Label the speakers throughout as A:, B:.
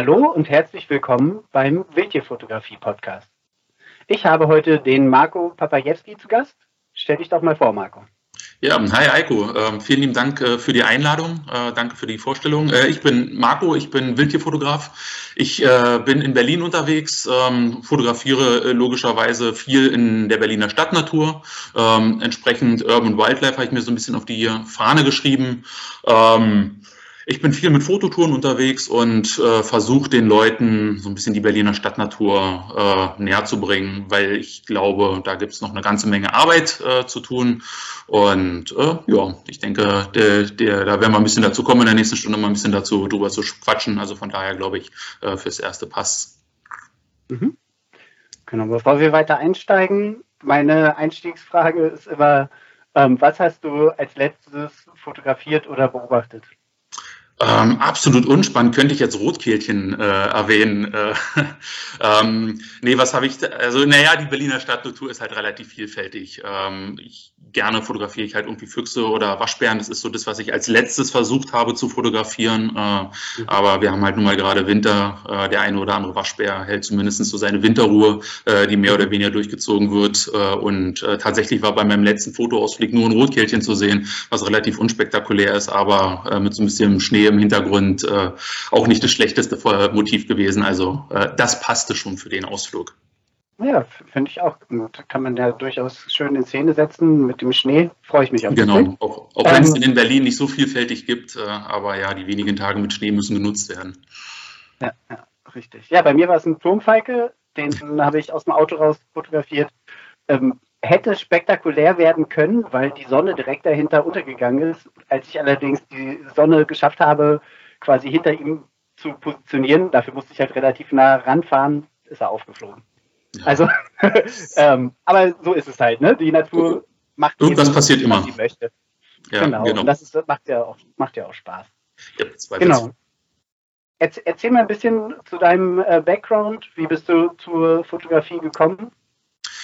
A: Hallo und herzlich willkommen beim Wildtierfotografie-Podcast. Ich habe heute den Marco Papajewski zu Gast. Stell dich doch mal vor, Marco.
B: Ja, hi Eiko, ähm, vielen lieben Dank äh, für die Einladung, äh, danke für die Vorstellung. Äh, ich bin Marco, ich bin Wildtierfotograf. Ich äh, bin in Berlin unterwegs, ähm, fotografiere äh, logischerweise viel in der Berliner Stadtnatur. Ähm, entsprechend Urban Wildlife habe ich mir so ein bisschen auf die Fahne geschrieben. Ähm, ich bin viel mit Fototouren unterwegs und äh, versuche den Leuten so ein bisschen die Berliner Stadtnatur äh, näher zu bringen, weil ich glaube, da gibt es noch eine ganze Menge Arbeit äh, zu tun. Und äh, ja, ich denke, der, der, da werden wir ein bisschen dazu kommen, in der nächsten Stunde mal ein bisschen dazu drüber zu quatschen. Also von daher glaube ich, äh, fürs erste passt.
A: Mhm. Genau, bevor wir weiter einsteigen, meine Einstiegsfrage ist immer, ähm, was hast du als letztes fotografiert oder beobachtet?
B: Ähm, absolut unspannend könnte ich jetzt Rotkehlchen äh, erwähnen. Äh, ähm, nee, was habe ich? Da, also, naja, die Berliner Stadtnatur ist halt relativ vielfältig. Ähm, ich, gerne fotografiere ich halt irgendwie Füchse oder Waschbären. Das ist so das, was ich als letztes versucht habe zu fotografieren. Äh, mhm. Aber wir haben halt nun mal gerade Winter. Äh, der eine oder andere Waschbär hält zumindest so seine Winterruhe, äh, die mehr oder weniger durchgezogen wird. Äh, und tatsächlich war bei meinem letzten Fotoausflug nur ein Rotkehlchen zu sehen, was relativ unspektakulär ist, aber mit so ein bisschen Schnee im Hintergrund äh, auch nicht das schlechteste Motiv gewesen. Also äh, das passte schon für den Ausflug.
A: Ja, finde ich auch. Da kann man ja durchaus schön in Szene setzen mit dem Schnee. Freue ich mich
B: auf Genau, auch, auch wenn es ähm, in Berlin nicht so vielfältig gibt, äh, aber ja, die wenigen Tage mit Schnee müssen genutzt werden.
A: Ja, ja richtig. Ja, bei mir war es ein Turmfalke, den habe ich aus dem Auto raus fotografiert. Ähm, hätte spektakulär werden können, weil die Sonne direkt dahinter untergegangen ist. Als ich allerdings die Sonne geschafft habe, quasi hinter ihm zu positionieren, dafür musste ich halt relativ nah ranfahren, ist er aufgeflogen. Ja. Also, ähm, aber so ist es halt, ne? Die Natur macht
B: irgendwas passiert immer.
A: sie möchte. Ja, genau. genau. Und das ist, macht ja auch, macht ja auch Spaß. Ja, genau. Erzähl mal ein bisschen zu deinem äh, Background. Wie bist du zur Fotografie gekommen?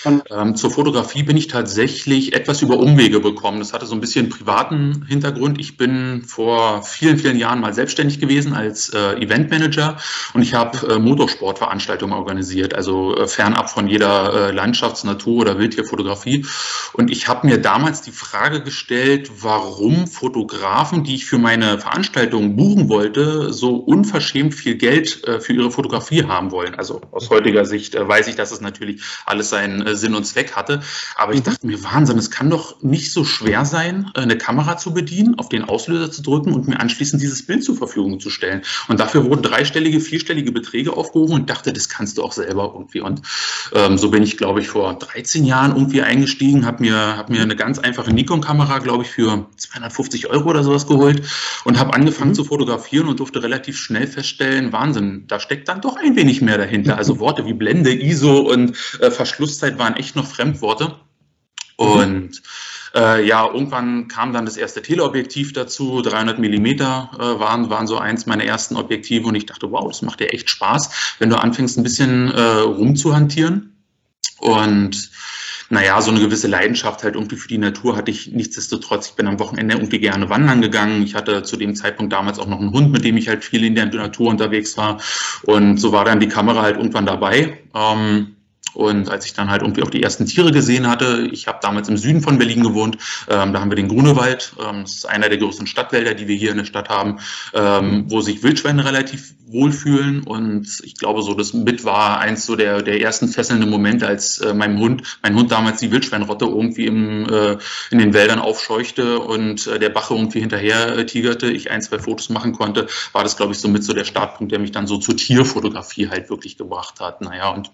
B: Ähm, zur Fotografie bin ich tatsächlich etwas über Umwege bekommen. Das hatte so ein bisschen privaten Hintergrund. Ich bin vor vielen, vielen Jahren mal selbstständig gewesen als äh, Eventmanager und ich habe äh, Motorsportveranstaltungen organisiert, also äh, fernab von jeder äh, Landschafts-, Natur- oder Wildtierfotografie. Und ich habe mir damals die Frage gestellt, warum Fotografen, die ich für meine Veranstaltungen buchen wollte, so unverschämt viel Geld äh, für ihre Fotografie haben wollen. Also aus heutiger Sicht äh, weiß ich, dass es natürlich alles seinen Sinn und Zweck hatte. Aber ich mhm. dachte mir, Wahnsinn, es kann doch nicht so schwer sein, eine Kamera zu bedienen, auf den Auslöser zu drücken und mir anschließend dieses Bild zur Verfügung zu stellen. Und dafür wurden dreistellige, vierstellige Beträge aufgehoben und dachte, das kannst du auch selber irgendwie. Und ähm, so bin ich, glaube ich, vor 13 Jahren irgendwie eingestiegen, habe mir, hab mir eine ganz einfache Nikon-Kamera, glaube ich, für 250 Euro oder sowas geholt und habe angefangen mhm. zu fotografieren und durfte relativ schnell feststellen, Wahnsinn, da steckt dann doch ein wenig mehr dahinter. Also Worte wie Blende, ISO und äh, Verschlusszeit waren echt noch Fremdworte. Und äh, ja, irgendwann kam dann das erste Teleobjektiv dazu, 300 Millimeter äh, waren, waren so eins meiner ersten Objektive und ich dachte, wow, das macht dir echt Spaß, wenn du anfängst ein bisschen äh, rumzuhantieren. Und naja, so eine gewisse Leidenschaft halt irgendwie für die Natur hatte ich nichtsdestotrotz. Ich bin am Wochenende irgendwie gerne wandern gegangen. Ich hatte zu dem Zeitpunkt damals auch noch einen Hund, mit dem ich halt viel in der Natur unterwegs war. Und so war dann die Kamera halt irgendwann dabei. Ähm, und als ich dann halt irgendwie auch die ersten Tiere gesehen hatte, ich habe damals im Süden von Berlin gewohnt, ähm, da haben wir den Grunewald, ähm, das ist einer der größten Stadtwälder, die wir hier in der Stadt haben, ähm, wo sich Wildschweine relativ wohlfühlen. Und ich glaube, so das mit war eins so der, der ersten fesselnden Momente, als äh, mein Hund, mein Hund damals die Wildschweinrotte irgendwie im, äh, in den Wäldern aufscheuchte und äh, der Bache irgendwie hinterher äh, tigerte, ich ein, zwei Fotos machen konnte, war das, glaube ich, so mit so der Startpunkt, der mich dann so zur Tierfotografie halt wirklich gebracht hat. Naja, und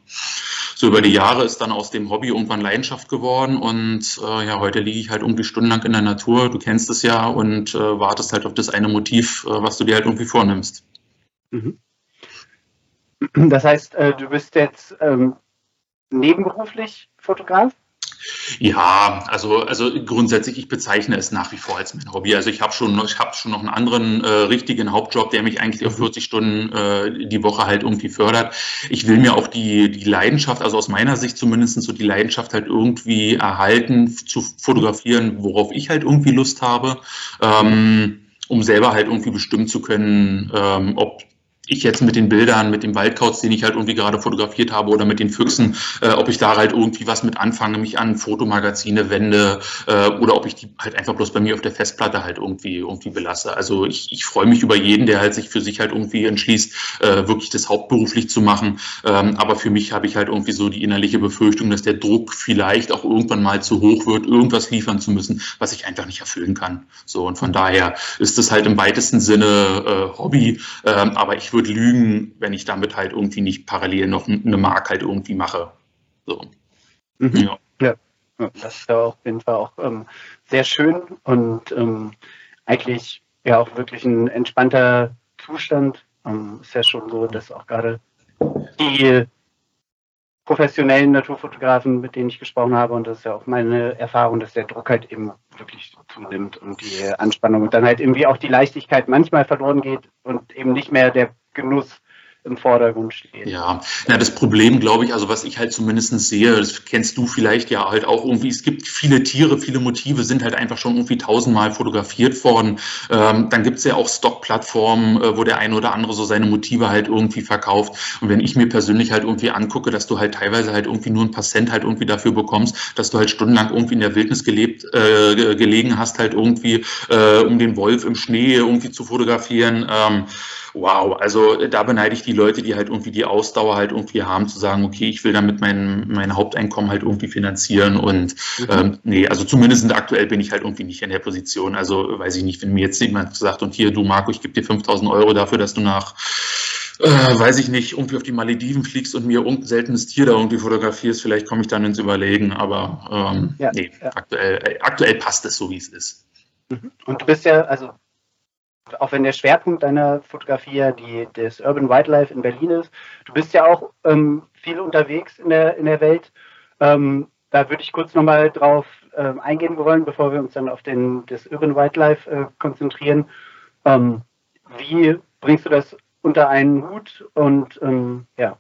B: so über die Jahre ist dann aus dem Hobby irgendwann Leidenschaft geworden und äh, ja, heute liege ich halt irgendwie stundenlang in der Natur, du kennst es ja, und äh, wartest halt auf das eine Motiv, äh, was du dir halt irgendwie vornimmst. Mhm.
A: Das heißt, äh, du bist jetzt ähm, nebenberuflich Fotograf?
B: Ja, also, also grundsätzlich, ich bezeichne es nach wie vor als mein Hobby. Also ich habe schon, ich habe schon noch einen anderen äh, richtigen Hauptjob, der mich eigentlich auf 40 mhm. Stunden äh, die Woche halt irgendwie fördert. Ich will mir auch die, die Leidenschaft, also aus meiner Sicht zumindest so die Leidenschaft halt irgendwie erhalten, zu fotografieren, worauf ich halt irgendwie Lust habe. Ähm, um selber halt irgendwie bestimmen zu können, ähm, ob ich jetzt mit den Bildern, mit dem Waldkauz, den ich halt irgendwie gerade fotografiert habe oder mit den Füchsen, äh, ob ich da halt irgendwie was mit anfange, mich an Fotomagazine wende äh, oder ob ich die halt einfach bloß bei mir auf der Festplatte halt irgendwie irgendwie belasse. Also ich, ich freue mich über jeden, der halt sich für sich halt irgendwie entschließt, äh, wirklich das hauptberuflich zu machen. Ähm, aber für mich habe ich halt irgendwie so die innerliche Befürchtung, dass der Druck vielleicht auch irgendwann mal zu hoch wird, irgendwas liefern zu müssen, was ich einfach nicht erfüllen kann. So und von daher ist es halt im weitesten Sinne äh, Hobby, ähm, aber ich würde würde lügen, wenn ich damit halt irgendwie nicht parallel noch eine Mark halt irgendwie mache. So.
A: Mhm. Ja. ja. Das ist ja auf jeden Fall auch ähm, sehr schön und ähm, eigentlich ja auch wirklich ein entspannter Zustand. Ähm, ist ja schon so, dass auch gerade die professionellen Naturfotografen, mit denen ich gesprochen habe, und das ist ja auch meine Erfahrung, dass der Druck halt eben wirklich zunimmt und die Anspannung und dann halt irgendwie auch die Leichtigkeit manchmal verloren geht und eben nicht mehr der Genuss im Vordergrund steht.
B: Ja, na, das Problem, glaube ich, also was ich halt zumindest sehe, das kennst du vielleicht ja halt auch irgendwie, es gibt viele Tiere, viele Motive sind halt einfach schon irgendwie tausendmal fotografiert worden. Ähm, dann gibt es ja auch Stock-Plattformen, äh, wo der eine oder andere so seine Motive halt irgendwie verkauft. Und wenn ich mir persönlich halt irgendwie angucke, dass du halt teilweise halt irgendwie nur ein paar Cent halt irgendwie dafür bekommst, dass du halt stundenlang irgendwie in der Wildnis gelebt, äh, gelegen hast, halt irgendwie, äh, um den Wolf im Schnee irgendwie zu fotografieren. Ähm, wow, also äh, da beneide ich die Leute, die halt irgendwie die Ausdauer halt irgendwie haben, zu sagen, okay, ich will damit mein, mein Haupteinkommen halt irgendwie finanzieren und mhm. ähm, nee, also zumindest aktuell bin ich halt irgendwie nicht in der Position. Also weiß ich nicht, wenn mir jetzt jemand sagt, und hier, du Marco, ich gebe dir 5000 Euro dafür, dass du nach äh, weiß ich nicht, irgendwie auf die Malediven fliegst und mir irgendein seltenes Tier da irgendwie fotografierst, vielleicht komme ich dann ins Überlegen, aber ähm, ja, nee, ja. Aktuell, äh, aktuell passt es so, wie es ist.
A: Mhm. Und du bist ja, also auch wenn der Schwerpunkt deiner Fotografie ja die, das Urban Wildlife in Berlin ist, du bist ja auch ähm, viel unterwegs in der, in der Welt. Ähm, da würde ich kurz nochmal drauf ähm, eingehen wollen, bevor wir uns dann auf den, das Urban Wildlife äh, konzentrieren. Ähm, wie bringst du das unter einen Hut und ähm, ja,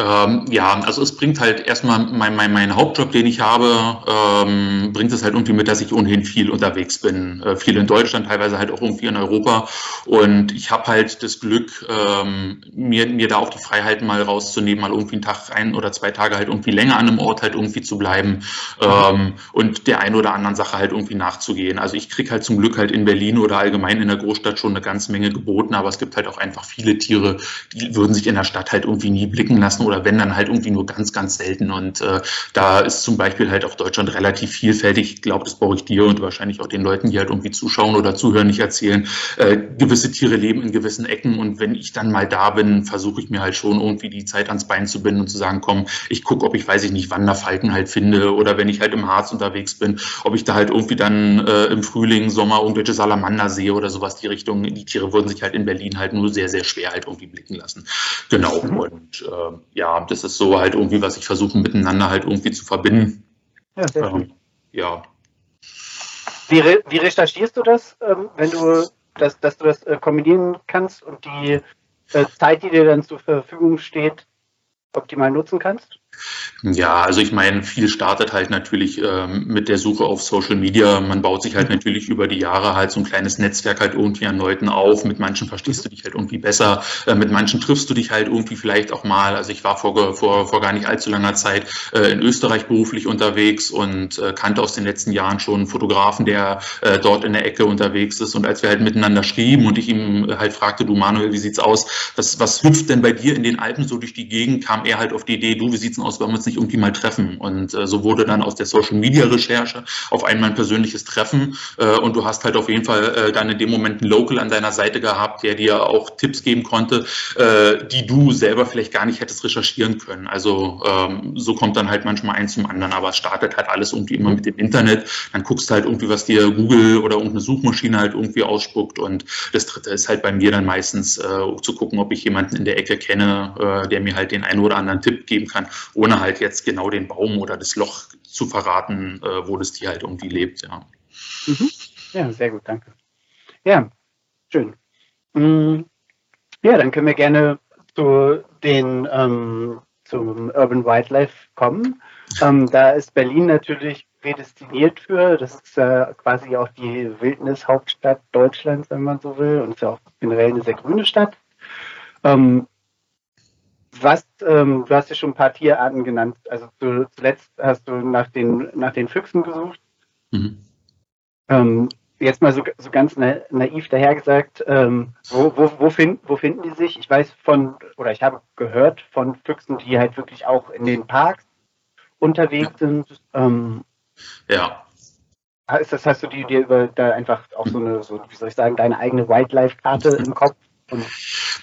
B: ähm, ja, also es bringt halt erstmal mein, mein, mein Hauptjob, den ich habe, ähm, bringt es halt irgendwie mit, dass ich ohnehin viel unterwegs bin. Äh, viel in Deutschland, teilweise halt auch irgendwie in Europa. Und ich habe halt das Glück, ähm, mir, mir da auch die Freiheiten mal rauszunehmen, mal irgendwie einen Tag, ein oder zwei Tage halt irgendwie länger an einem Ort halt irgendwie zu bleiben ähm, und der einen oder anderen Sache halt irgendwie nachzugehen. Also ich kriege halt zum Glück halt in Berlin oder allgemein in der Großstadt schon eine ganze Menge geboten, aber es gibt halt auch einfach viele Tiere, die würden sich in der Stadt halt irgendwie nie blicken lassen oder wenn dann halt irgendwie nur ganz, ganz selten. Und äh, da ist zum Beispiel halt auch Deutschland relativ vielfältig. Ich glaube, das brauche ich dir und wahrscheinlich auch den Leuten, die halt irgendwie zuschauen oder zuhören, nicht erzählen. Äh, gewisse Tiere leben in gewissen Ecken und wenn ich dann mal da bin, versuche ich mir halt schon irgendwie die Zeit ans Bein zu binden und zu sagen, komm, ich gucke, ob ich, weiß ich nicht, Wanderfalken halt finde oder wenn ich halt im Harz unterwegs bin, ob ich da halt irgendwie dann äh, im Frühling, Sommer irgendwelche Salamander sehe oder sowas die Richtung. Die Tiere würden sich halt in Berlin halt nur sehr, sehr schwer halt irgendwie blicken lassen. Genau. Mhm. Und äh, ja, das ist so halt irgendwie, was ich versuche miteinander halt irgendwie zu verbinden. Ja, sehr ähm, ja.
A: Wie, re wie, recherchierst du das, ähm, wenn du das, dass du das äh, kombinieren kannst und die äh, Zeit, die dir dann zur Verfügung steht, optimal nutzen kannst?
B: Ja, also ich meine, viel startet halt natürlich ähm, mit der Suche auf Social Media. Man baut sich halt mhm. natürlich über die Jahre halt so ein kleines Netzwerk halt irgendwie an Leuten auf. Mit manchen verstehst du dich halt irgendwie besser, äh, mit manchen triffst du dich halt irgendwie vielleicht auch mal. Also ich war vor, vor, vor gar nicht allzu langer Zeit äh, in Österreich beruflich unterwegs und äh, kannte aus den letzten Jahren schon einen Fotografen, der äh, dort in der Ecke unterwegs ist. Und als wir halt miteinander schrieben und ich ihm halt fragte, du Manuel, wie sieht's aus? Was, was hüpft denn bei dir in den Alpen so durch die Gegend? Kam er halt auf die Idee, du, wie sieht's denn aus? Wollen wir uns nicht irgendwie mal treffen? Und äh, so wurde dann aus der Social Media Recherche auf einmal ein persönliches Treffen. Äh, und du hast halt auf jeden Fall äh, dann in dem Moment einen Local an deiner Seite gehabt, der dir auch Tipps geben konnte, äh, die du selber vielleicht gar nicht hättest recherchieren können. Also ähm, so kommt dann halt manchmal eins zum anderen. Aber es startet halt alles irgendwie immer mit dem Internet. Dann guckst halt irgendwie, was dir Google oder irgendeine Suchmaschine halt irgendwie ausspuckt. Und das dritte ist halt bei mir dann meistens äh, zu gucken, ob ich jemanden in der Ecke kenne, äh, der mir halt den einen oder anderen Tipp geben kann, ohne halt jetzt genau den Baum oder das Loch zu verraten, äh, wo das Tier halt irgendwie lebt. Ja,
A: mhm. ja sehr gut, danke. Ja, schön. Mhm. Ja, dann können wir gerne zu den ähm, zum Urban Wildlife kommen. Ähm, da ist Berlin natürlich prädestiniert für. Das ist äh, quasi auch die Wildnishauptstadt Deutschlands, wenn man so will, und ist ja auch generell eine sehr grüne Stadt. Ähm, was, ähm, du hast ja schon ein paar Tierarten genannt. Also du, zuletzt hast du nach den, nach den Füchsen gesucht. Mhm. Ähm, jetzt mal so, so ganz naiv dahergesagt, ähm, wo, wo, wo, find, wo finden die sich? Ich weiß von, oder ich habe gehört von Füchsen, die halt wirklich auch in den Parks unterwegs sind. Ähm,
B: ja.
A: Ist das, hast du dir über da einfach auch so eine, so, wie soll ich sagen, deine eigene Wildlife-Karte im Kopf?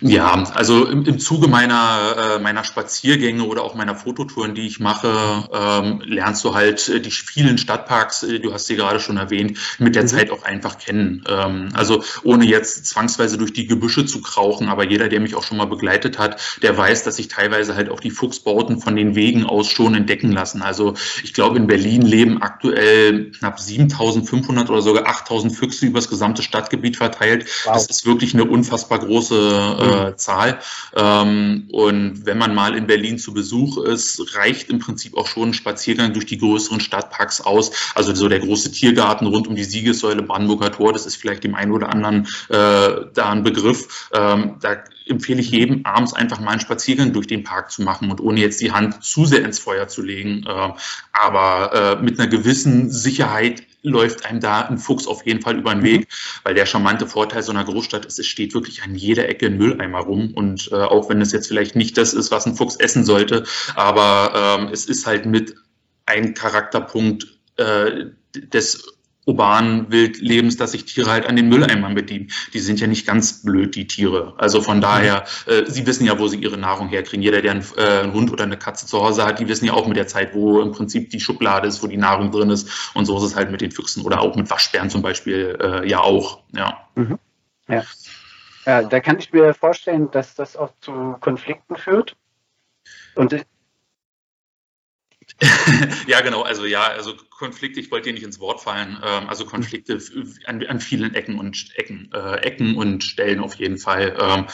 B: Ja, also im, im Zuge meiner, äh, meiner Spaziergänge oder auch meiner Fototouren, die ich mache, ähm, lernst du halt äh, die vielen Stadtparks, äh, du hast sie gerade schon erwähnt, mit der mhm. Zeit auch einfach kennen. Ähm, also ohne jetzt zwangsweise durch die Gebüsche zu krauchen, aber jeder, der mich auch schon mal begleitet hat, der weiß, dass sich teilweise halt auch die Fuchsbauten von den Wegen aus schon entdecken lassen. Also ich glaube, in Berlin leben aktuell knapp 7500 oder sogar 8000 Füchse übers gesamte Stadtgebiet verteilt. Wow. Das ist wirklich eine unfassbar große äh, äh, Zahl. Ähm, und wenn man mal in Berlin zu Besuch ist, reicht im Prinzip auch schon ein Spaziergang durch die größeren Stadtparks aus. Also so der große Tiergarten rund um die Siegessäule Brandenburger Tor, das ist vielleicht dem einen oder anderen äh, da ein Begriff. Ähm, da empfehle ich jedem, abends einfach mal einen Spaziergang durch den Park zu machen und ohne jetzt die Hand zu sehr ins Feuer zu legen, äh, aber äh, mit einer gewissen Sicherheit läuft einem da ein Fuchs auf jeden Fall über den Weg, mhm. weil der charmante Vorteil so einer Großstadt ist, es steht wirklich an jeder Ecke ein Mülleimer rum und äh, auch wenn es jetzt vielleicht nicht das ist, was ein Fuchs essen sollte, aber ähm, es ist halt mit ein Charakterpunkt äh, des urbanen Wildlebens, dass sich Tiere halt an den Mülleimern bedienen. Die sind ja nicht ganz blöd, die Tiere. Also von daher, äh, sie wissen ja, wo sie ihre Nahrung herkriegen. Jeder, der einen, äh, einen, Hund oder eine Katze zu Hause hat, die wissen ja auch mit der Zeit, wo im Prinzip die Schublade ist, wo die Nahrung drin ist. Und so ist es halt mit den Füchsen oder auch mit Waschbären zum Beispiel äh, ja auch. Ja. Mhm.
A: ja. Ja, da kann ich mir vorstellen, dass das auch zu Konflikten führt. Und
B: ja, genau. Also ja, also Konflikte, ich wollte dir nicht ins Wort fallen, ähm, also Konflikte an, an, vielen Ecken und Ecken, äh, Ecken und Stellen auf jeden Fall. Ähm,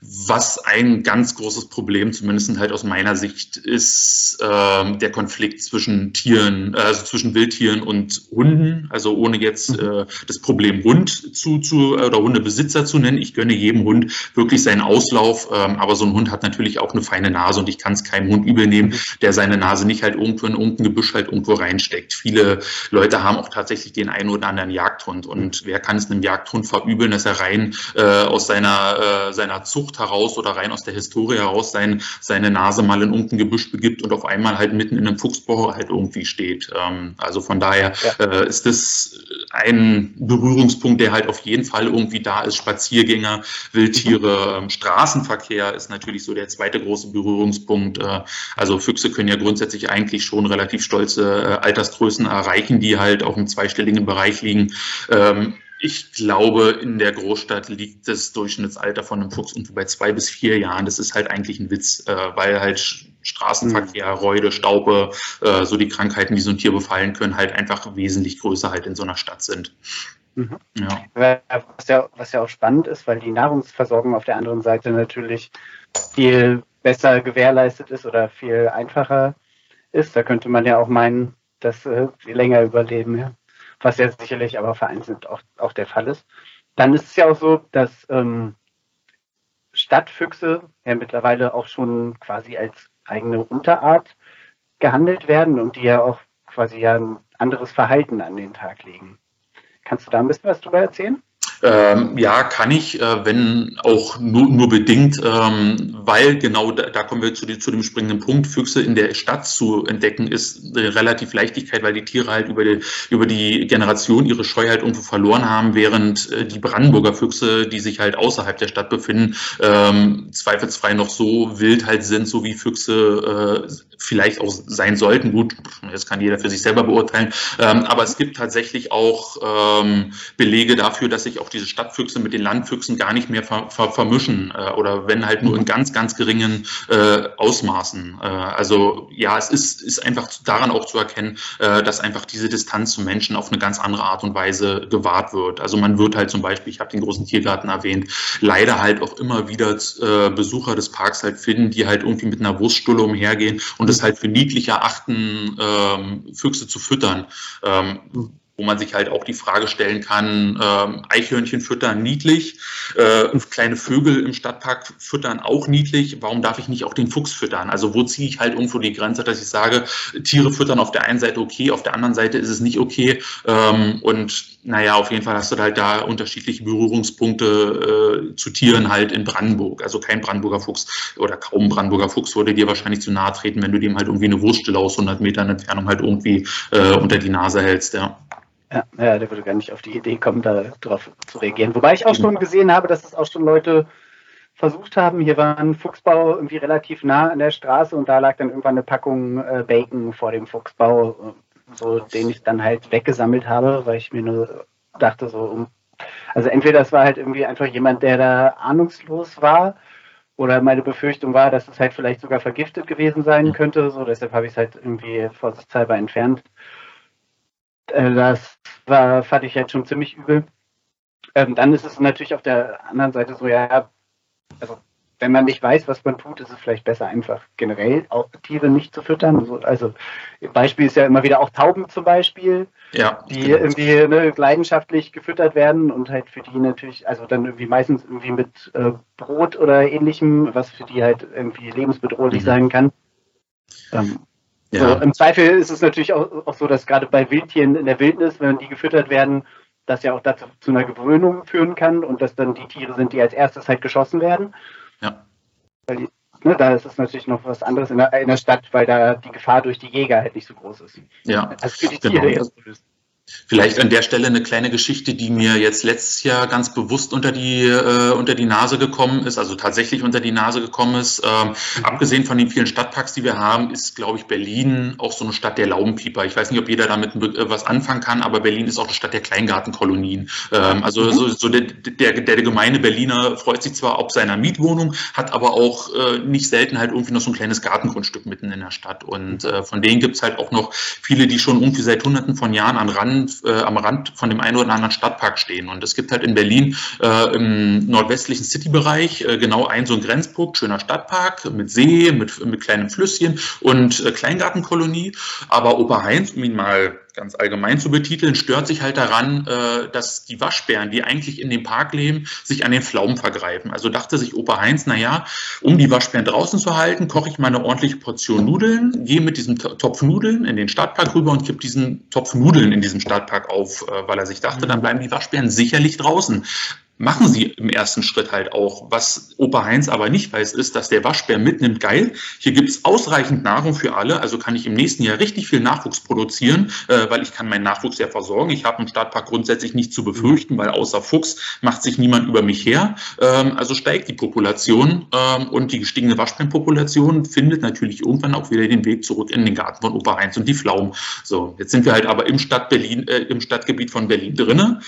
B: was ein ganz großes Problem, zumindest halt aus meiner Sicht, ist ähm, der Konflikt zwischen Tieren, äh, also zwischen Wildtieren und Hunden. Also ohne jetzt mhm. äh, das Problem Hund zu, zu oder Hundebesitzer zu nennen. Ich gönne jedem Hund wirklich seinen Auslauf, ähm, aber so ein Hund hat natürlich auch eine feine Nase und ich kann es keinem Hund übel nehmen, mhm. der seine Nase nicht halt irgendwo in irgendein Gebüsch halt irgendwo reinsteckt viele Leute haben auch tatsächlich den einen oder anderen Jagdhund. Und wer kann es einem Jagdhund verübeln, dass er rein äh, aus seiner, äh, seiner Zucht heraus oder rein aus der Historie heraus sein, seine Nase mal in irgendein Gebüsch begibt und auf einmal halt mitten in einem Fuchsbau halt irgendwie steht. Ähm, also von daher ja. äh, ist das ein Berührungspunkt, der halt auf jeden Fall irgendwie da ist. Spaziergänger, Wildtiere, mhm. Straßenverkehr ist natürlich so der zweite große Berührungspunkt. Äh, also Füchse können ja grundsätzlich eigentlich schon relativ stolze äh, Altersgrößen erreichen, die halt auch im zweistelligen Bereich liegen. Ähm, ich glaube, in der Großstadt liegt das Durchschnittsalter von einem Fuchs irgendwo bei zwei bis vier Jahren. Das ist halt eigentlich ein Witz, äh, weil halt Straßenverkehr, mhm. Räude, Staupe, äh, so die Krankheiten, die so ein Tier befallen können, halt einfach wesentlich größer halt in so einer Stadt sind.
A: Mhm. Ja. Was, ja, was ja auch spannend ist, weil die Nahrungsversorgung auf der anderen Seite natürlich viel besser gewährleistet ist oder viel einfacher ist. Da könnte man ja auch meinen, dass äh, sie länger überleben, ja. was ja sicherlich aber vereinzelt auch, auch der Fall ist. Dann ist es ja auch so, dass ähm, Stadtfüchse ja mittlerweile auch schon quasi als eigene Unterart gehandelt werden und die ja auch quasi ja ein anderes Verhalten an den Tag legen. Kannst du da ein bisschen was drüber erzählen?
B: Ähm, ja, kann ich, äh, wenn auch nur, nur bedingt, ähm, weil genau da, da kommen wir zu, die, zu, dem springenden Punkt. Füchse in der Stadt zu entdecken ist eine relativ Leichtigkeit, weil die Tiere halt über die, über die Generation ihre Scheu halt irgendwo verloren haben, während äh, die Brandenburger Füchse, die sich halt außerhalb der Stadt befinden, ähm, zweifelsfrei noch so wild halt sind, so wie Füchse äh, vielleicht auch sein sollten. Gut, das kann jeder für sich selber beurteilen. Ähm, aber es gibt tatsächlich auch ähm, Belege dafür, dass sich auch diese Stadtfüchse mit den Landfüchsen gar nicht mehr ver, ver, vermischen äh, oder wenn halt nur in ganz, ganz geringen äh, Ausmaßen. Äh, also ja, es ist, ist einfach daran auch zu erkennen, äh, dass einfach diese Distanz zum Menschen auf eine ganz andere Art und Weise gewahrt wird. Also man wird halt zum Beispiel, ich habe den großen Tiergarten erwähnt, leider halt auch immer wieder äh, Besucher des Parks halt finden, die halt irgendwie mit einer Wurststulle umhergehen und es halt für niedlich erachten, ähm, Füchse zu füttern. Ähm, wo man sich halt auch die Frage stellen kann, ähm, Eichhörnchen füttern niedlich, äh, kleine Vögel im Stadtpark füttern auch niedlich, warum darf ich nicht auch den Fuchs füttern? Also wo ziehe ich halt irgendwo die Grenze, dass ich sage, Tiere füttern auf der einen Seite okay, auf der anderen Seite ist es nicht okay ähm, und naja, auf jeden Fall hast du halt da unterschiedliche Berührungspunkte äh, zu Tieren halt in Brandenburg. Also kein Brandenburger Fuchs oder kaum Brandenburger Fuchs würde dir wahrscheinlich zu nahe treten, wenn du dem halt irgendwie eine Wurststille aus 100 Metern Entfernung halt irgendwie äh, unter die Nase hältst, ja.
A: Ja, ja, der würde gar nicht auf die Idee kommen, darauf zu reagieren. Wobei ich auch schon gesehen habe, dass es auch schon Leute versucht haben. Hier war ein Fuchsbau irgendwie relativ nah an der Straße und da lag dann irgendwann eine Packung äh, Bacon vor dem Fuchsbau, so den ich dann halt weggesammelt habe, weil ich mir nur dachte, so um. Also entweder es war halt irgendwie einfach jemand, der da ahnungslos war, oder meine Befürchtung war, dass es halt vielleicht sogar vergiftet gewesen sein könnte. So, deshalb habe ich es halt irgendwie vorsichtshalber entfernt. Äh, das war, fand ich jetzt schon ziemlich übel. Ähm, dann ist es natürlich auf der anderen Seite so, ja, also wenn man nicht weiß, was man tut, ist es vielleicht besser, einfach generell auch Tiere nicht zu füttern. Also, also Beispiel ist ja immer wieder auch Tauben zum Beispiel, ja, die genau. irgendwie ne, leidenschaftlich gefüttert werden und halt für die natürlich, also dann irgendwie meistens irgendwie mit äh, Brot oder ähnlichem, was für die halt irgendwie lebensbedrohlich mhm. sein kann. Ähm, ja. So, Im Zweifel ist es natürlich auch, auch so, dass gerade bei Wildtieren in der Wildnis, wenn die gefüttert werden, das ja auch dazu zu einer Gewöhnung führen kann und dass dann die Tiere sind, die als erstes halt geschossen werden. Ja. Weil die, ne, da ist es natürlich noch was anderes in der, in der, Stadt, weil da die Gefahr durch die Jäger halt nicht so groß ist.
B: Ja. Also für die Tiere genau. erst lösen. Vielleicht an der Stelle eine kleine Geschichte, die mir jetzt letztes Jahr ganz bewusst unter die, äh, unter die Nase gekommen ist, also tatsächlich unter die Nase gekommen ist. Ähm, mhm. Abgesehen von den vielen Stadtparks, die wir haben, ist, glaube ich, Berlin auch so eine Stadt der Laubenpieper. Ich weiß nicht, ob jeder damit äh, was anfangen kann, aber Berlin ist auch eine Stadt der Kleingartenkolonien. Ähm, also mhm. so, so der, der, der gemeine Berliner freut sich zwar auf seiner Mietwohnung, hat aber auch äh, nicht selten halt irgendwie noch so ein kleines Gartengrundstück mitten in der Stadt. Und äh, von denen gibt es halt auch noch viele, die schon irgendwie seit hunderten von Jahren an Rand äh, am Rand von dem einen oder anderen Stadtpark stehen. Und es gibt halt in Berlin äh, im nordwestlichen Citybereich äh, genau einen so einen Grenzpunkt, schöner Stadtpark mit See, mit, mit kleinen Flüsschen und äh, Kleingartenkolonie. Aber Oberheinz, um ihn mal ganz allgemein zu betiteln, stört sich halt daran, äh, dass die Waschbären, die eigentlich in dem Park leben, sich an den Pflaumen vergreifen. Also dachte sich Opa Heinz, na ja, um die Waschbären draußen zu halten, koche ich mal eine ordentliche Portion Nudeln, gehe mit diesem Topf Nudeln in den Stadtpark rüber und kipp diesen Topf Nudeln in diesem Stadtpark auf, äh, weil er sich dachte, dann bleiben die Waschbären sicherlich draußen machen sie im ersten Schritt halt auch. Was Opa Heinz aber nicht weiß, ist, dass der Waschbär mitnimmt, geil, hier gibt es ausreichend Nahrung für alle, also kann ich im nächsten Jahr richtig viel Nachwuchs produzieren, äh, weil ich kann meinen Nachwuchs ja versorgen. Ich habe im Stadtpark grundsätzlich nicht zu befürchten, weil außer Fuchs macht sich niemand über mich her. Ähm, also steigt die Population ähm, und die gestiegene Waschbärenpopulation findet natürlich irgendwann auch wieder den Weg zurück in den Garten von Opa Heinz und die Pflaumen. So, jetzt sind wir halt aber im Stadt Berlin, äh, im Stadtgebiet von Berlin drinnen.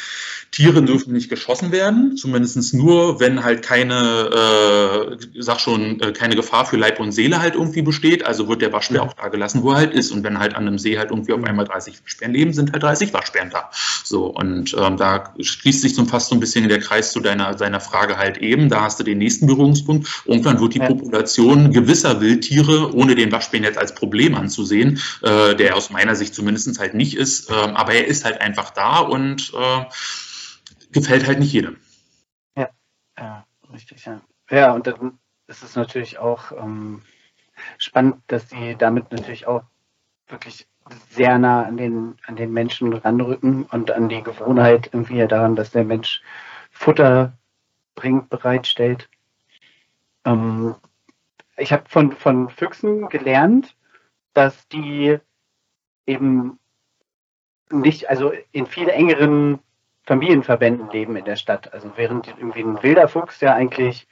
B: Tiere dürfen nicht geschossen werden, zumindest nur, wenn halt keine, äh, sag schon, äh, keine Gefahr für Leib und Seele halt irgendwie besteht. Also wird der Waschbär auch da gelassen, wo er halt ist. Und wenn halt an einem See halt irgendwie auf einmal 30 Waschbären leben, sind halt 30 Waschbären da. So, und ähm, da schließt sich so fast so ein bisschen der Kreis zu deiner, deiner Frage halt eben. Da hast du den nächsten Berührungspunkt. Irgendwann wird die. Population gewisser Wildtiere, ohne den Waschbären jetzt als Problem anzusehen, äh, der aus meiner Sicht zumindest halt nicht ist, äh, aber er ist halt einfach da und äh, gefällt halt nicht jedem.
A: Ja, ja richtig, ja. Ja, und dann ist es natürlich auch ähm, spannend, dass sie damit natürlich auch wirklich sehr nah an den, an den Menschen ranrücken und an die Gewohnheit irgendwie daran, dass der Mensch Futter bringt, bereitstellt. Ähm, ich habe von, von Füchsen gelernt, dass die eben nicht, also in viel engeren Familienverbänden leben in der Stadt. Also während irgendwie ein wilder Fuchs ja eigentlich,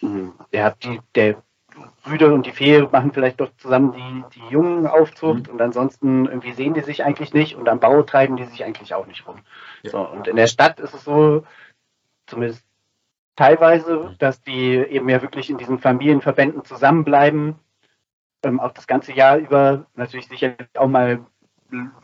A: hm, der, die, der Rüde und die Fee machen vielleicht doch zusammen die, die Jungen Aufzucht mhm. und ansonsten irgendwie sehen die sich eigentlich nicht und am Bau treiben die sich eigentlich auch nicht rum. Ja. So, und in der Stadt ist es so, zumindest teilweise, mhm. dass die eben ja wirklich in diesen Familienverbänden zusammenbleiben, ähm, auch das ganze Jahr über, natürlich sicherlich auch mal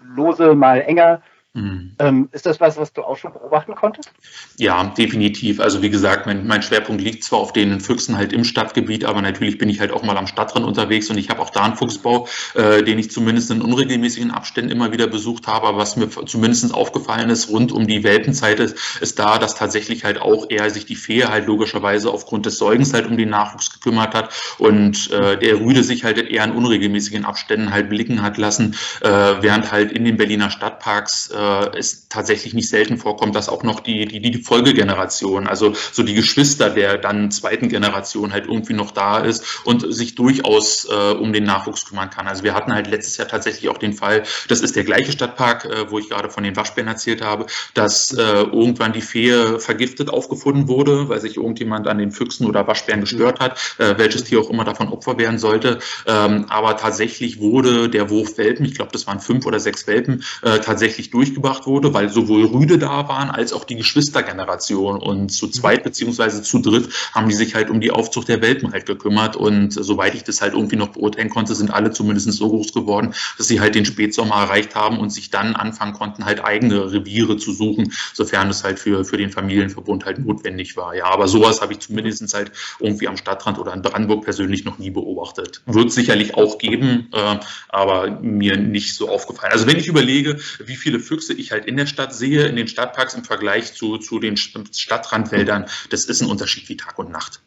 A: lose, mal enger, Mhm. Ähm, ist das was, was du auch schon beobachten konntest?
B: Ja, definitiv. Also wie gesagt, mein, mein, Schwerpunkt liegt zwar auf den Füchsen halt im Stadtgebiet, aber natürlich bin ich halt auch mal am Stadtrand unterwegs und ich habe auch da einen Fuchsbau, äh, den ich zumindest in unregelmäßigen Abständen immer wieder besucht habe. Aber was mir zumindest aufgefallen ist, rund um die Welpenzeit ist, ist da, dass tatsächlich halt auch eher sich die Fee halt logischerweise aufgrund des Säugens halt um den Nachwuchs gekümmert hat und äh, der Rüde sich halt eher in unregelmäßigen Abständen halt blicken hat lassen, äh, während halt in den Berliner Stadtparks äh, es tatsächlich nicht selten vorkommt, dass auch noch die, die, die Folgegeneration, also so die Geschwister der dann zweiten Generation halt irgendwie noch da ist und sich durchaus äh, um den Nachwuchs kümmern kann. Also wir hatten halt letztes Jahr tatsächlich auch den Fall, das ist der gleiche Stadtpark, äh, wo ich gerade von den Waschbären erzählt habe, dass äh, irgendwann die Fee vergiftet aufgefunden wurde, weil sich irgendjemand an den Füchsen oder Waschbären gestört hat, äh, welches Tier auch immer davon Opfer werden sollte. Ähm, aber tatsächlich wurde der Wurf Welpen, ich glaube, das waren fünf oder sechs Welpen, äh, tatsächlich durch durchgebracht wurde, weil sowohl Rüde da waren als auch die Geschwistergeneration. Und zu zweit mhm. beziehungsweise zu dritt haben die sich halt um die Aufzucht der Welpen halt gekümmert. Und soweit ich das halt irgendwie noch beurteilen konnte, sind alle zumindest so groß geworden, dass sie halt den Spätsommer erreicht haben und sich dann anfangen konnten, halt eigene Reviere zu suchen, sofern es halt für, für den Familienverbund halt notwendig war. Ja, aber sowas habe ich zumindest halt irgendwie am Stadtrand oder in Brandenburg persönlich noch nie beobachtet. Wird sicherlich auch geben, äh, aber mir nicht so aufgefallen. Also wenn ich überlege, wie viele Füchse Füchse ich halt in der Stadt sehe, in den Stadtparks im Vergleich zu, zu den Stadtrandwäldern, das ist ein Unterschied wie Tag und Nacht.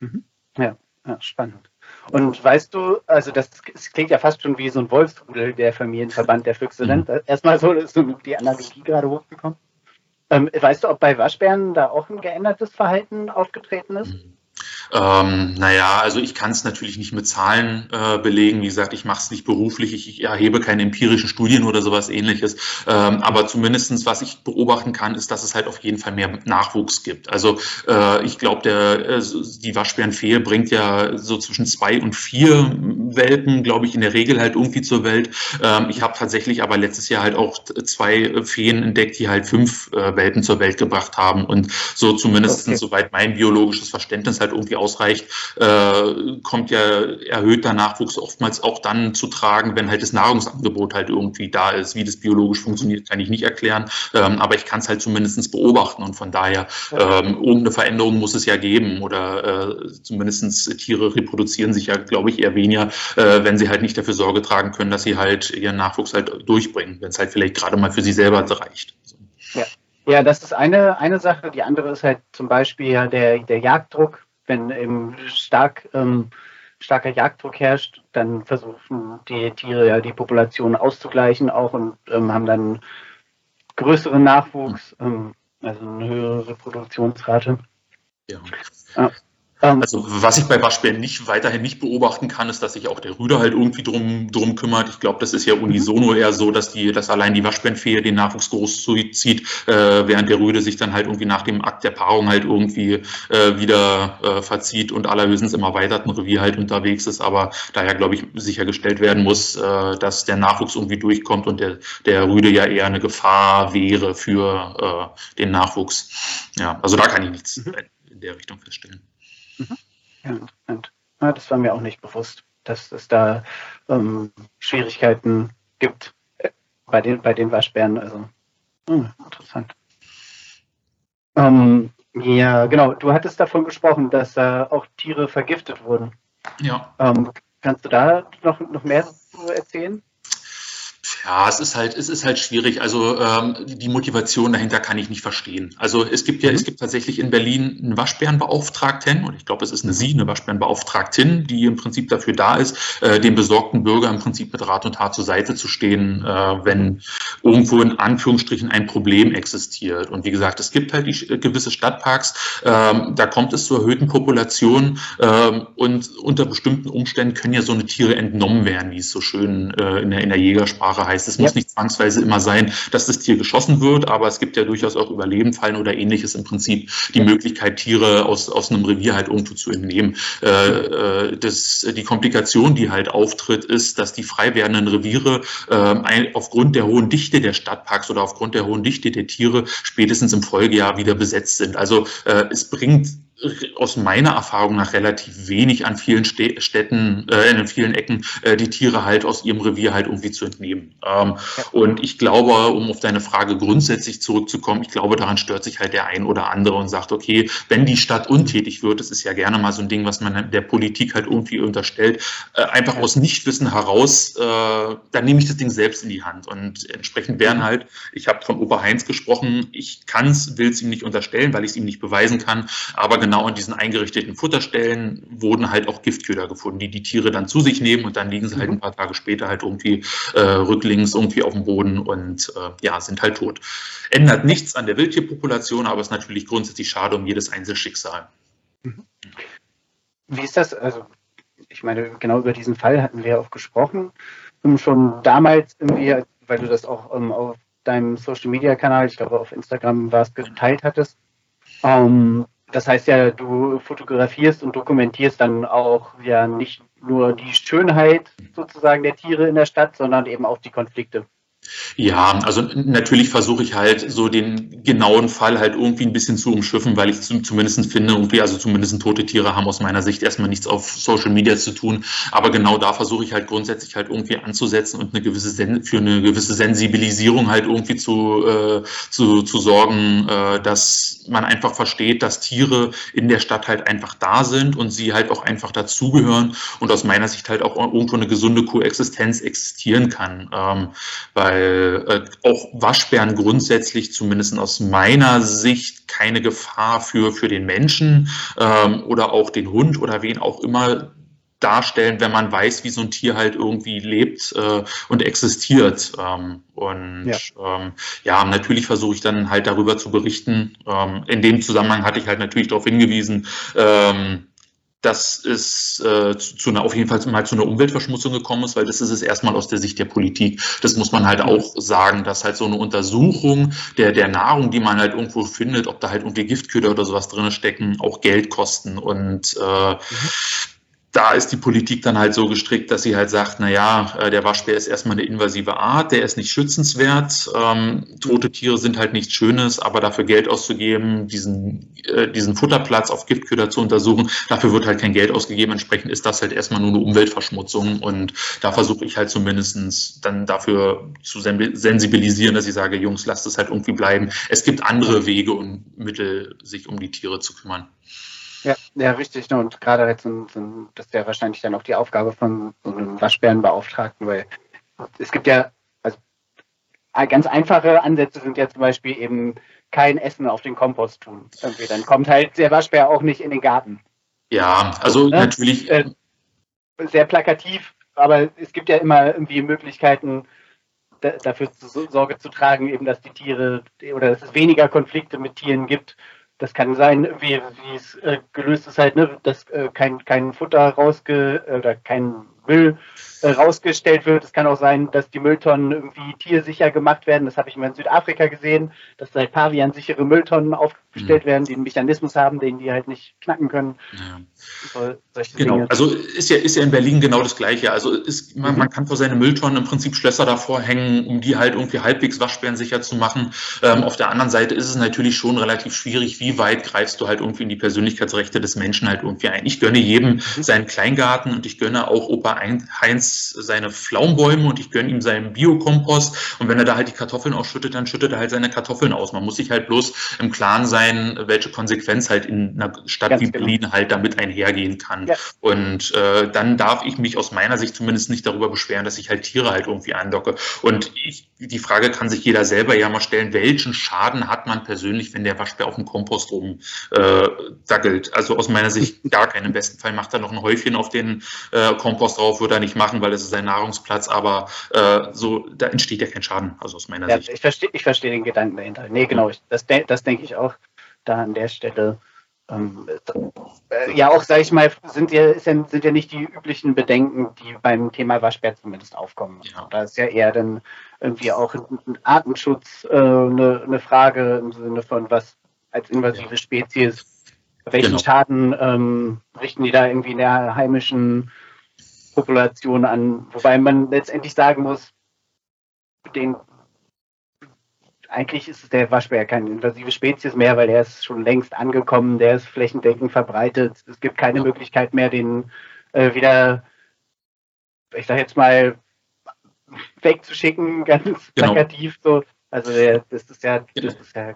A: Mhm. Ja, ja, spannend. Und weißt du, also das, das, klingt ja fast schon wie so ein Wolfsrudel, der Familienverband der Füchse mhm. nennt. Erstmal so ist die Analogie gerade hochgekommen. Ähm, weißt du, ob bei Waschbären da auch ein geändertes Verhalten aufgetreten ist? Mhm.
B: Ähm, naja, also ich kann es natürlich nicht mit Zahlen äh, belegen. Wie gesagt, ich mache es nicht beruflich, ich, ich, erhebe keine empirischen Studien oder sowas ähnliches. Ähm, aber zumindestens, was ich beobachten kann, ist, dass es halt auf jeden Fall mehr Nachwuchs gibt. Also äh, ich glaube, der äh, die Waschbärenfee bringt ja so zwischen zwei und vier Welpen, glaube ich, in der Regel halt irgendwie zur Welt. Ähm, ich habe tatsächlich aber letztes Jahr halt auch zwei Feen entdeckt, die halt fünf äh, Welpen zur Welt gebracht haben. Und so zumindest, okay. soweit mein biologisches Verständnis halt irgendwie ausreicht, äh, kommt ja erhöhter Nachwuchs oftmals auch dann zu tragen, wenn halt das Nahrungsangebot halt irgendwie da ist. Wie das biologisch funktioniert, kann ich nicht erklären, ähm, aber ich kann es halt zumindest beobachten und von daher ähm, irgendeine Veränderung muss es ja geben oder äh, zumindest Tiere reproduzieren sich ja, glaube ich, eher weniger, äh, wenn sie halt nicht dafür Sorge tragen können, dass sie halt ihren Nachwuchs halt durchbringen, wenn es halt vielleicht gerade mal für sie selber reicht.
A: Ja. Ja, das ist eine, eine Sache. Die andere ist halt zum Beispiel der, der Jagddruck, wenn eben stark, ähm, starker Jagddruck herrscht, dann versuchen die Tiere ja die Population auszugleichen auch und ähm, haben dann größeren Nachwuchs, ähm, also eine höhere Reproduktionsrate.
B: Ja. Ähm, also was ich bei Waschbären nicht weiterhin nicht beobachten kann, ist, dass sich auch der Rüder halt irgendwie drum, drum kümmert. Ich glaube, das ist ja unisono eher so, dass die, dass allein die Waschbärenfee den Nachwuchs großzieht, äh, während der Rüde sich dann halt irgendwie nach dem Akt der Paarung halt irgendwie äh, wieder äh, verzieht und allerhöchstens im erweiterten Revier halt unterwegs ist. Aber daher glaube ich sichergestellt werden muss, äh, dass der Nachwuchs irgendwie durchkommt und der, der Rüde ja eher eine Gefahr wäre für äh, den Nachwuchs. Ja, also da kann ich nichts mhm. in der Richtung feststellen.
A: Mhm. Ja, interessant. Ja, das war mir auch nicht bewusst, dass es da ähm, Schwierigkeiten gibt äh, bei den, bei den Waschbären. Also hm, interessant. Ähm, ja, genau. Du hattest davon gesprochen, dass äh, auch Tiere vergiftet wurden.
B: Ja.
A: Ähm, kannst du da noch, noch mehr erzählen?
B: Ja, es ist halt, es ist halt schwierig. Also ähm, die Motivation dahinter kann ich nicht verstehen. Also es gibt ja, mhm. es gibt tatsächlich in Berlin einen Waschbärenbeauftragten und ich glaube, es ist eine Sie, eine Waschbärenbeauftragtin, die im Prinzip dafür da ist, äh, dem besorgten Bürger im Prinzip mit Rat und Tat zur Seite zu stehen, äh, wenn irgendwo in Anführungsstrichen ein Problem existiert. Und wie gesagt, es gibt halt die, äh, gewisse Stadtparks, ähm, da kommt es zu erhöhten Populationen ähm, und unter bestimmten Umständen können ja so eine Tiere entnommen werden, wie es so schön äh, in, der, in der Jägersprache heißt heißt, es muss nicht zwangsweise immer sein, dass das Tier geschossen wird, aber es gibt ja durchaus auch über Lebenfallen oder ähnliches im Prinzip die Möglichkeit, Tiere aus, aus einem Revier halt irgendwo zu entnehmen. Äh, äh, das, die Komplikation, die halt auftritt, ist, dass die frei werdenden Reviere äh, ein, aufgrund der hohen Dichte der Stadtparks oder aufgrund der hohen Dichte der Tiere spätestens im Folgejahr wieder besetzt sind. Also äh, es bringt aus meiner Erfahrung nach relativ wenig an vielen Städten, äh, in vielen Ecken, äh, die Tiere halt aus ihrem Revier halt irgendwie zu entnehmen. Ähm, ja. Und ich glaube, um auf deine Frage grundsätzlich zurückzukommen, ich glaube, daran stört sich halt der ein oder andere und sagt, okay, wenn die Stadt untätig wird, das ist ja gerne mal so ein Ding, was man der Politik halt irgendwie unterstellt, äh, einfach ja. aus Nichtwissen heraus, äh, dann nehme ich das Ding selbst in die Hand. Und entsprechend wären halt, ich habe von Opa Heinz gesprochen, ich kann es, will es ihm nicht unterstellen, weil ich es ihm nicht beweisen kann, aber genau in diesen eingerichteten Futterstellen wurden halt auch Giftköder gefunden, die die Tiere dann zu sich nehmen und dann liegen sie halt ein mhm. paar Tage später halt irgendwie äh, rücklings irgendwie auf dem Boden und äh, ja, sind halt tot. Ändert nichts an der Wildtierpopulation, aber ist natürlich grundsätzlich schade um jedes Einzelschicksal. Mhm.
A: Wie ist das? Also, ich meine, genau über diesen Fall hatten wir auch gesprochen. Schon damals irgendwie, weil du das auch ähm, auf deinem Social Media Kanal, ich glaube auf Instagram war es geteilt hattest. Ähm, das heißt ja, du fotografierst und dokumentierst dann auch ja nicht nur die Schönheit sozusagen der Tiere in der Stadt, sondern eben auch die Konflikte.
B: Ja, also natürlich versuche ich halt so den genauen Fall halt irgendwie ein bisschen zu umschiffen, weil ich zumindest finde, irgendwie, also zumindest tote Tiere haben aus meiner Sicht erstmal nichts auf Social Media zu tun. Aber genau da versuche ich halt grundsätzlich halt irgendwie anzusetzen und eine gewisse Sen für eine gewisse Sensibilisierung halt irgendwie zu, äh, zu, zu sorgen, äh, dass man einfach versteht, dass Tiere in der Stadt halt einfach da sind und sie halt auch einfach dazugehören und aus meiner Sicht halt auch irgendwo eine gesunde Koexistenz existieren kann. Ähm, weil weil äh, auch Waschbären grundsätzlich zumindest aus meiner Sicht keine Gefahr für, für den Menschen ähm, oder auch den Hund oder wen auch immer darstellen, wenn man weiß, wie so ein Tier halt irgendwie lebt äh, und existiert. Ähm, und ja, ähm, ja natürlich versuche ich dann halt darüber zu berichten. Ähm, in dem Zusammenhang hatte ich halt natürlich darauf hingewiesen, ähm, dass es äh, zu, zu einer, auf jeden Fall mal zu einer Umweltverschmutzung gekommen ist, weil das ist es erstmal aus der Sicht der Politik. Das muss man halt auch sagen, dass halt so eine Untersuchung der, der Nahrung, die man halt irgendwo findet, ob da halt irgendwie Giftköder oder sowas drin stecken, auch Geld kosten. Und äh, mhm da ist die Politik dann halt so gestrickt, dass sie halt sagt, na ja, äh, der Waschbär ist erstmal eine invasive Art, der ist nicht schützenswert, ähm, tote Tiere sind halt nichts Schönes, aber dafür Geld auszugeben, diesen, äh, diesen Futterplatz auf Giftköder zu untersuchen, dafür wird halt kein Geld ausgegeben, entsprechend ist das halt erstmal nur eine Umweltverschmutzung und da versuche ich halt zumindestens dann dafür zu sensibilisieren, dass ich sage, Jungs, lasst es halt irgendwie bleiben. Es gibt andere Wege und Mittel, sich um die Tiere zu kümmern.
A: Ja, ja, richtig. Und gerade jetzt, so, so, das wäre wahrscheinlich dann auch die Aufgabe von so einem Waschbärenbeauftragten, weil es gibt ja, also ganz einfache Ansätze sind ja zum Beispiel eben kein Essen auf den Kompost tun. Irgendwie. Dann kommt halt der Waschbär auch nicht in den Garten.
B: Ja, also ne? natürlich. Äh,
A: sehr plakativ, aber es gibt ja immer irgendwie Möglichkeiten, dafür Sorge zu tragen, eben, dass die Tiere oder dass es weniger Konflikte mit Tieren gibt das kann sein, wie, es äh, gelöst ist, halt, ne, dass äh, kein, kein Futter rausge oder kein Müll äh, rausgestellt wird. Es kann auch sein, dass die Mülltonnen irgendwie tiersicher gemacht werden. Das habe ich mal in Südafrika gesehen, dass seit Pavian sichere Mülltonnen aufgestellt mhm. werden, die einen Mechanismus haben, den die halt nicht knacken können. Ja.
B: So, genau, Dinge. also ist ja, ist ja in Berlin genau das Gleiche. Also ist, man, mhm. man kann vor seine Mülltonnen im Prinzip Schlösser davor hängen, um die halt irgendwie halbwegs waschbärensicher zu machen. Ähm, auf der anderen Seite ist es natürlich schon relativ schwierig, wie weit greifst du halt irgendwie in die Persönlichkeitsrechte des Menschen halt irgendwie ein. Ich gönne jedem mhm. seinen Kleingarten und ich gönne auch Opa Heinz seine Pflaumenbäume und ich gönne ihm seinen Biokompost. Und wenn er da halt die Kartoffeln ausschüttet, dann schüttet er halt seine Kartoffeln aus. Man muss sich halt bloß im Klaren sein, welche Konsequenz halt in einer Stadt Ganz wie genau. Berlin halt damit einhergehen kann. Ja. Und äh, dann darf ich mich aus meiner Sicht zumindest nicht darüber beschweren, dass ich halt Tiere halt irgendwie andocke. Und ich, die Frage kann sich jeder selber ja mal stellen, welchen Schaden hat man persönlich, wenn der Waschbär auf dem Kompost rum äh, dackelt? Also aus meiner Sicht gar keinen. Im besten Fall macht er noch ein Häufchen auf den äh, Kompost drauf, wird er nicht machen, weil es ist sein Nahrungsplatz, aber äh, so, da entsteht ja kein Schaden, also aus meiner ja, Sicht.
A: Ich verstehe ich versteh den Gedanken dahinter. Nee, genau, ich, das, das denke ich auch da an der Stelle. Ähm, äh, ja auch, sage ich mal, sind ja, sind ja nicht die üblichen Bedenken, die beim Thema Waschbär zumindest aufkommen. Ja. Da ist ja eher dann irgendwie auch ein Artenschutz äh, eine, eine, Frage im Sinne von, was als invasive ja. Spezies, welchen genau. Schaden ähm, richten die da irgendwie in der heimischen Population an? Wobei man letztendlich sagen muss, den eigentlich ist der Waschbär keine invasive Spezies mehr, weil er ist schon längst angekommen, der ist flächendeckend verbreitet. Es gibt keine Möglichkeit mehr, den äh, wieder, ich sag jetzt mal, wegzuschicken, ganz genau. plakativ so. Also der, das ist ja, das ist ja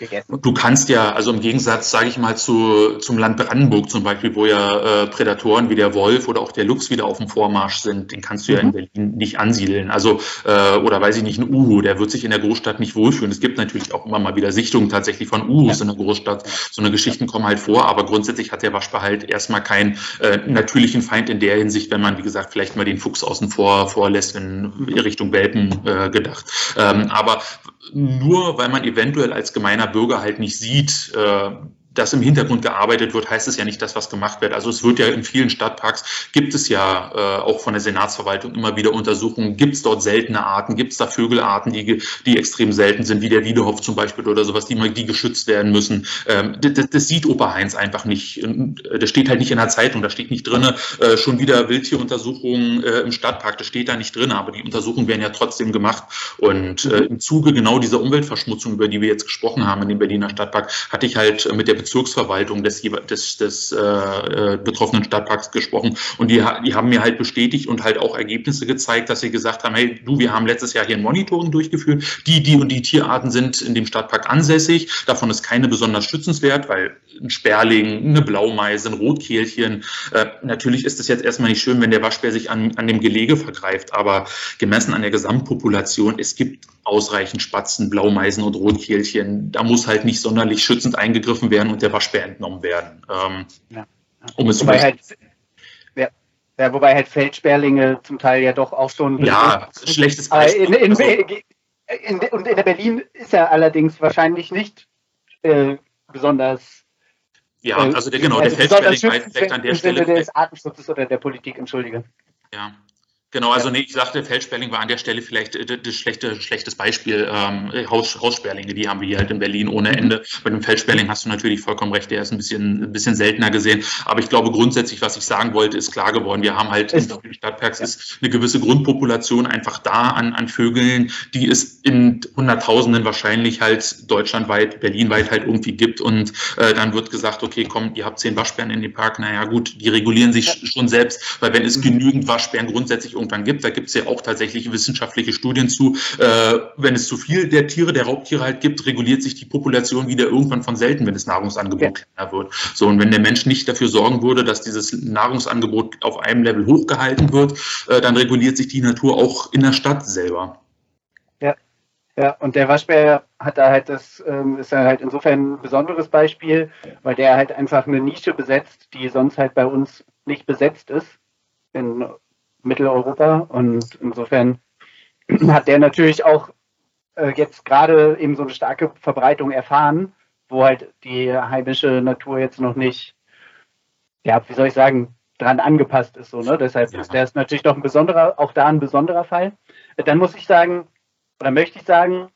B: gegessen. Du kannst ja, also im Gegensatz, sage ich mal, zu, zum Land Brandenburg zum Beispiel, wo ja äh, Prädatoren wie der Wolf oder auch der Luchs wieder auf dem Vormarsch sind, den kannst du mhm. ja in mhm. Berlin nicht ansiedeln. Also, äh, oder weiß ich nicht, ein Uhu, der wird sich in der Großstadt nicht wohlfühlen. Es gibt natürlich auch immer mal wieder Sichtungen tatsächlich von Uhus ja. in der Großstadt. So eine Geschichten kommen halt vor, aber grundsätzlich hat der Waschbär halt erstmal keinen äh, natürlichen Feind in der Hinsicht, wenn man, wie gesagt, vielleicht mal den Fuchs außen vor vorlässt, in Richtung Welpen äh, gedacht. Ähm, aber nur weil man eventuell als gemeiner Bürger halt nicht sieht, äh, dass im Hintergrund gearbeitet wird, heißt es ja nicht, dass was gemacht wird. Also es wird ja in vielen Stadtparks, gibt es ja äh, auch von der Senatsverwaltung immer wieder Untersuchungen, gibt es dort seltene Arten, gibt es da Vögelarten, die, die extrem selten sind, wie der Wiedehopf zum Beispiel oder sowas, die, die geschützt werden müssen. Ähm, das, das sieht Heinz einfach nicht. Das steht halt nicht in der Zeitung, da steht nicht drin, äh, schon wieder Wildtieruntersuchungen äh, im Stadtpark, das steht da nicht drin, aber die Untersuchungen werden ja trotzdem gemacht. Und äh, im Zuge genau dieser Umweltverschmutzung, über die wir jetzt gesprochen haben in dem Berliner Stadtpark, hatte ich halt mit der Bezirksverwaltung des, des, des äh, betroffenen Stadtparks gesprochen. Und die, die haben mir halt bestätigt und halt auch Ergebnisse gezeigt, dass sie gesagt haben, hey, du, wir haben letztes Jahr hier ein Monitoring durchgeführt, die, die und die Tierarten sind in dem Stadtpark ansässig, davon ist keine besonders schützenswert, weil ein Sperling, eine Blaumeise, ein Rotkehlchen, äh, natürlich ist es jetzt erstmal nicht schön, wenn der Waschbär sich an, an dem Gelege vergreift, aber gemessen an der Gesamtpopulation, es gibt ausreichend Spatzen, Blaumeisen und Rotkehlchen, da muss halt nicht sonderlich schützend eingegriffen werden und der Waschbär entnommen werden. Ähm, ja.
A: Um es wobei, halt, ja, ja, wobei halt Feldsperlinge zum Teil ja doch auch schon.
B: Ja, schlechtes Beispiel.
A: In, in, also, in, und in der Berlin ist er allerdings wahrscheinlich nicht äh, besonders.
B: Ja, also der, genau, der also Feldsperling
A: war vielleicht an der Stelle. des Artenschutzes oder der Politik, entschuldige.
B: Ja, Genau, also nee, ich sagte, Feldsperling war an der Stelle vielleicht äh, das schlechte, schlechtes Beispiel. Ähm, Haus, Haussperlinge, die haben wir hier halt in Berlin ohne Ende. Bei dem Feldsperling hast du natürlich vollkommen recht, der ist ein bisschen, ein bisschen seltener gesehen. Aber ich glaube grundsätzlich, was ich sagen wollte, ist klar geworden. Wir haben halt in den Stadtparks ja. ist eine gewisse Grundpopulation einfach da an, an Vögeln, die es in Hunderttausenden wahrscheinlich halt deutschlandweit, berlinweit halt irgendwie gibt. Und äh, dann wird gesagt, okay, komm, ihr habt zehn Waschbären in dem Park. Naja, gut, die regulieren sich ja. schon selbst, weil wenn es mhm. genügend Waschbären grundsätzlich irgendwann gibt. Da gibt es ja auch tatsächlich wissenschaftliche Studien zu. Äh, wenn es zu viel der Tiere, der Raubtiere halt gibt, reguliert sich die Population wieder irgendwann von selten, wenn das Nahrungsangebot ja. kleiner wird. So, und wenn der Mensch nicht dafür sorgen würde, dass dieses Nahrungsangebot auf einem Level hochgehalten wird, äh, dann reguliert sich die Natur auch in der Stadt selber.
A: Ja, ja, und der Waschbär hat da halt das, ähm, ist ja halt insofern ein besonderes Beispiel, weil der halt einfach eine Nische besetzt, die sonst halt bei uns nicht besetzt ist. In Mitteleuropa. Und insofern hat der natürlich auch äh, jetzt gerade eben so eine starke Verbreitung erfahren, wo halt die heimische Natur jetzt noch nicht, ja, wie soll ich sagen, dran angepasst ist. So, ne? Deshalb ja. ist der ist natürlich doch ein besonderer, auch da ein besonderer Fall. Dann muss ich sagen, oder möchte ich sagen,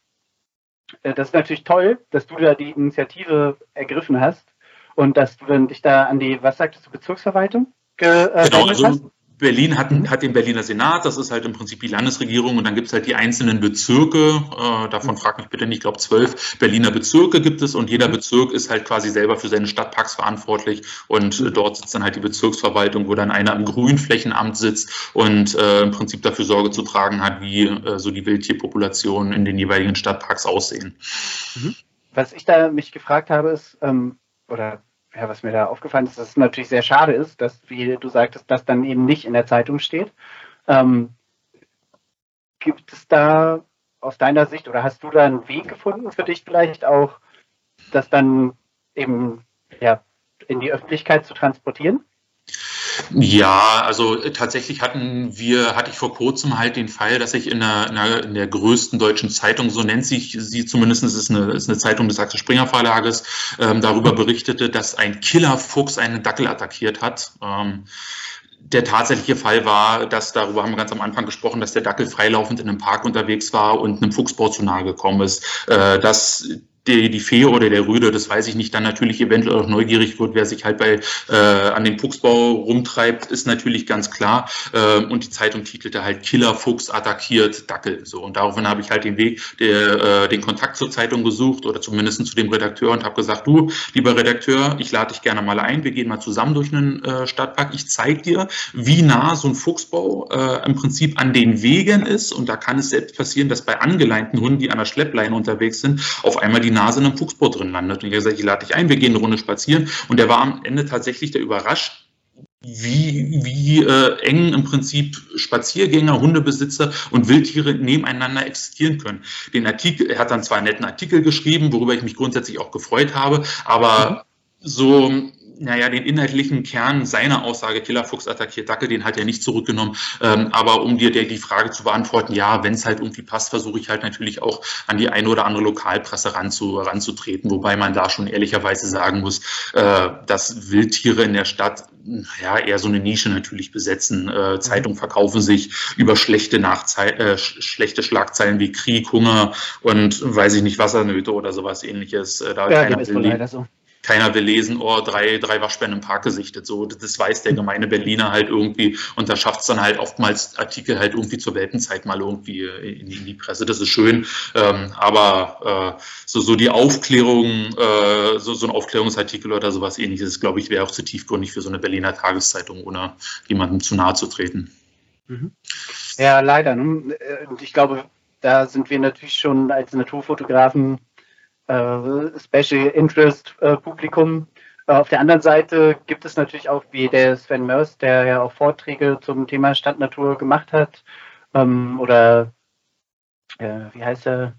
A: äh, das ist natürlich toll, dass du da die Initiative ergriffen hast und dass du dann dich da an die, was sagtest du, Bezirksverwaltung
B: ge, äh, genau, also, hast? Berlin hat, hat den Berliner Senat, das ist halt im Prinzip die Landesregierung und dann gibt es halt die einzelnen Bezirke, äh, davon fragt mich bitte nicht, ich glaube zwölf Berliner Bezirke gibt es und jeder Bezirk ist halt quasi selber für seine Stadtparks verantwortlich und äh, dort sitzt dann halt die Bezirksverwaltung, wo dann einer am Grünflächenamt sitzt und äh, im Prinzip dafür Sorge zu tragen hat, wie äh, so die Wildtierpopulationen in den jeweiligen Stadtparks aussehen.
A: Mhm. Was ich da mich gefragt habe, ist, ähm, oder ja, was mir da aufgefallen ist, dass es natürlich sehr schade ist, dass, wie du sagtest, das dann eben nicht in der Zeitung steht. Ähm, gibt es da aus deiner Sicht oder hast du da einen Weg gefunden für dich vielleicht auch, das dann eben ja, in die Öffentlichkeit zu transportieren?
B: Ja, also äh, tatsächlich hatten wir, hatte ich vor kurzem halt den Fall, dass ich in der, in der, in der größten deutschen Zeitung, so nennt sich sie zumindest, ist eine, ist eine Zeitung des Axel Springer Verlages, ähm, darüber berichtete, dass ein Killerfuchs einen Dackel attackiert hat. Ähm, der tatsächliche Fall war, dass darüber haben wir ganz am Anfang gesprochen, dass der Dackel freilaufend in einem Park unterwegs war und einem Fuchsbau zu nahe gekommen ist. Äh, dass die, die Fee oder der Rüde, das weiß ich nicht, dann natürlich eventuell auch neugierig wird, wer sich halt bei äh, an dem Fuchsbau rumtreibt, ist natürlich ganz klar. Äh, und die Zeitung titelte halt Killer Fuchs attackiert Dackel. So und daraufhin habe ich halt den Weg, der, äh, den Kontakt zur Zeitung gesucht oder zumindest zu dem Redakteur und habe gesagt, du, lieber Redakteur, ich lade dich gerne mal ein. Wir gehen mal zusammen durch einen äh, Stadtpark. Ich zeige dir, wie nah so ein Fuchsbau äh, im Prinzip an den Wegen ist. Und da kann es selbst passieren, dass bei angeleinten Hunden, die an der Schleppleine unterwegs sind, auf einmal die Nase in einem Fuchsbau drin landet. Und ich habe gesagt, ich lade dich ein, wir gehen eine Runde spazieren. Und der war am Ende tatsächlich der überrascht, wie, wie äh, eng im Prinzip Spaziergänger, Hundebesitzer und Wildtiere nebeneinander existieren können. Den Artikel, er hat dann zwar einen netten Artikel geschrieben, worüber ich mich grundsätzlich auch gefreut habe, aber mhm. so naja, den inhaltlichen Kern seiner Aussage, Killerfuchs attackiert Dackel, den hat er nicht zurückgenommen. Ähm, aber um dir die Frage zu beantworten, ja, wenn es halt irgendwie passt, versuche ich halt natürlich auch an die eine oder andere Lokalpresse ranzu, ranzutreten, wobei man da schon ehrlicherweise sagen muss, äh, dass Wildtiere in der Stadt ja eher so eine Nische natürlich besetzen. Äh, Zeitungen verkaufen sich über schlechte, Nachzei äh, schlechte Schlagzeilen wie Krieg, Hunger und weiß ich nicht, Wassernöte oder sowas ähnliches.
A: Äh, da ja, keiner will leider so
B: keiner will lesen, oh, drei, drei Waschbären im Park gesichtet. So, das weiß der gemeine Berliner halt irgendwie und da schafft es dann halt oftmals Artikel halt irgendwie zur Weltenzeit mal irgendwie in, in die Presse. Das ist schön. Ähm, aber äh, so, so die Aufklärung, äh, so, so ein Aufklärungsartikel oder sowas ähnliches, glaube ich, wäre auch zu tiefgründig für so eine Berliner Tageszeitung, ohne jemandem zu nahe zu treten.
A: Mhm. Ja, leider. Ne? Und ich glaube, da sind wir natürlich schon als Naturfotografen äh, Special Interest äh, Publikum. Äh, auf der anderen Seite gibt es natürlich auch, wie der Sven Mörs, der ja auch Vorträge zum Thema Stadtnatur gemacht hat, ähm, oder äh, wie heißt er?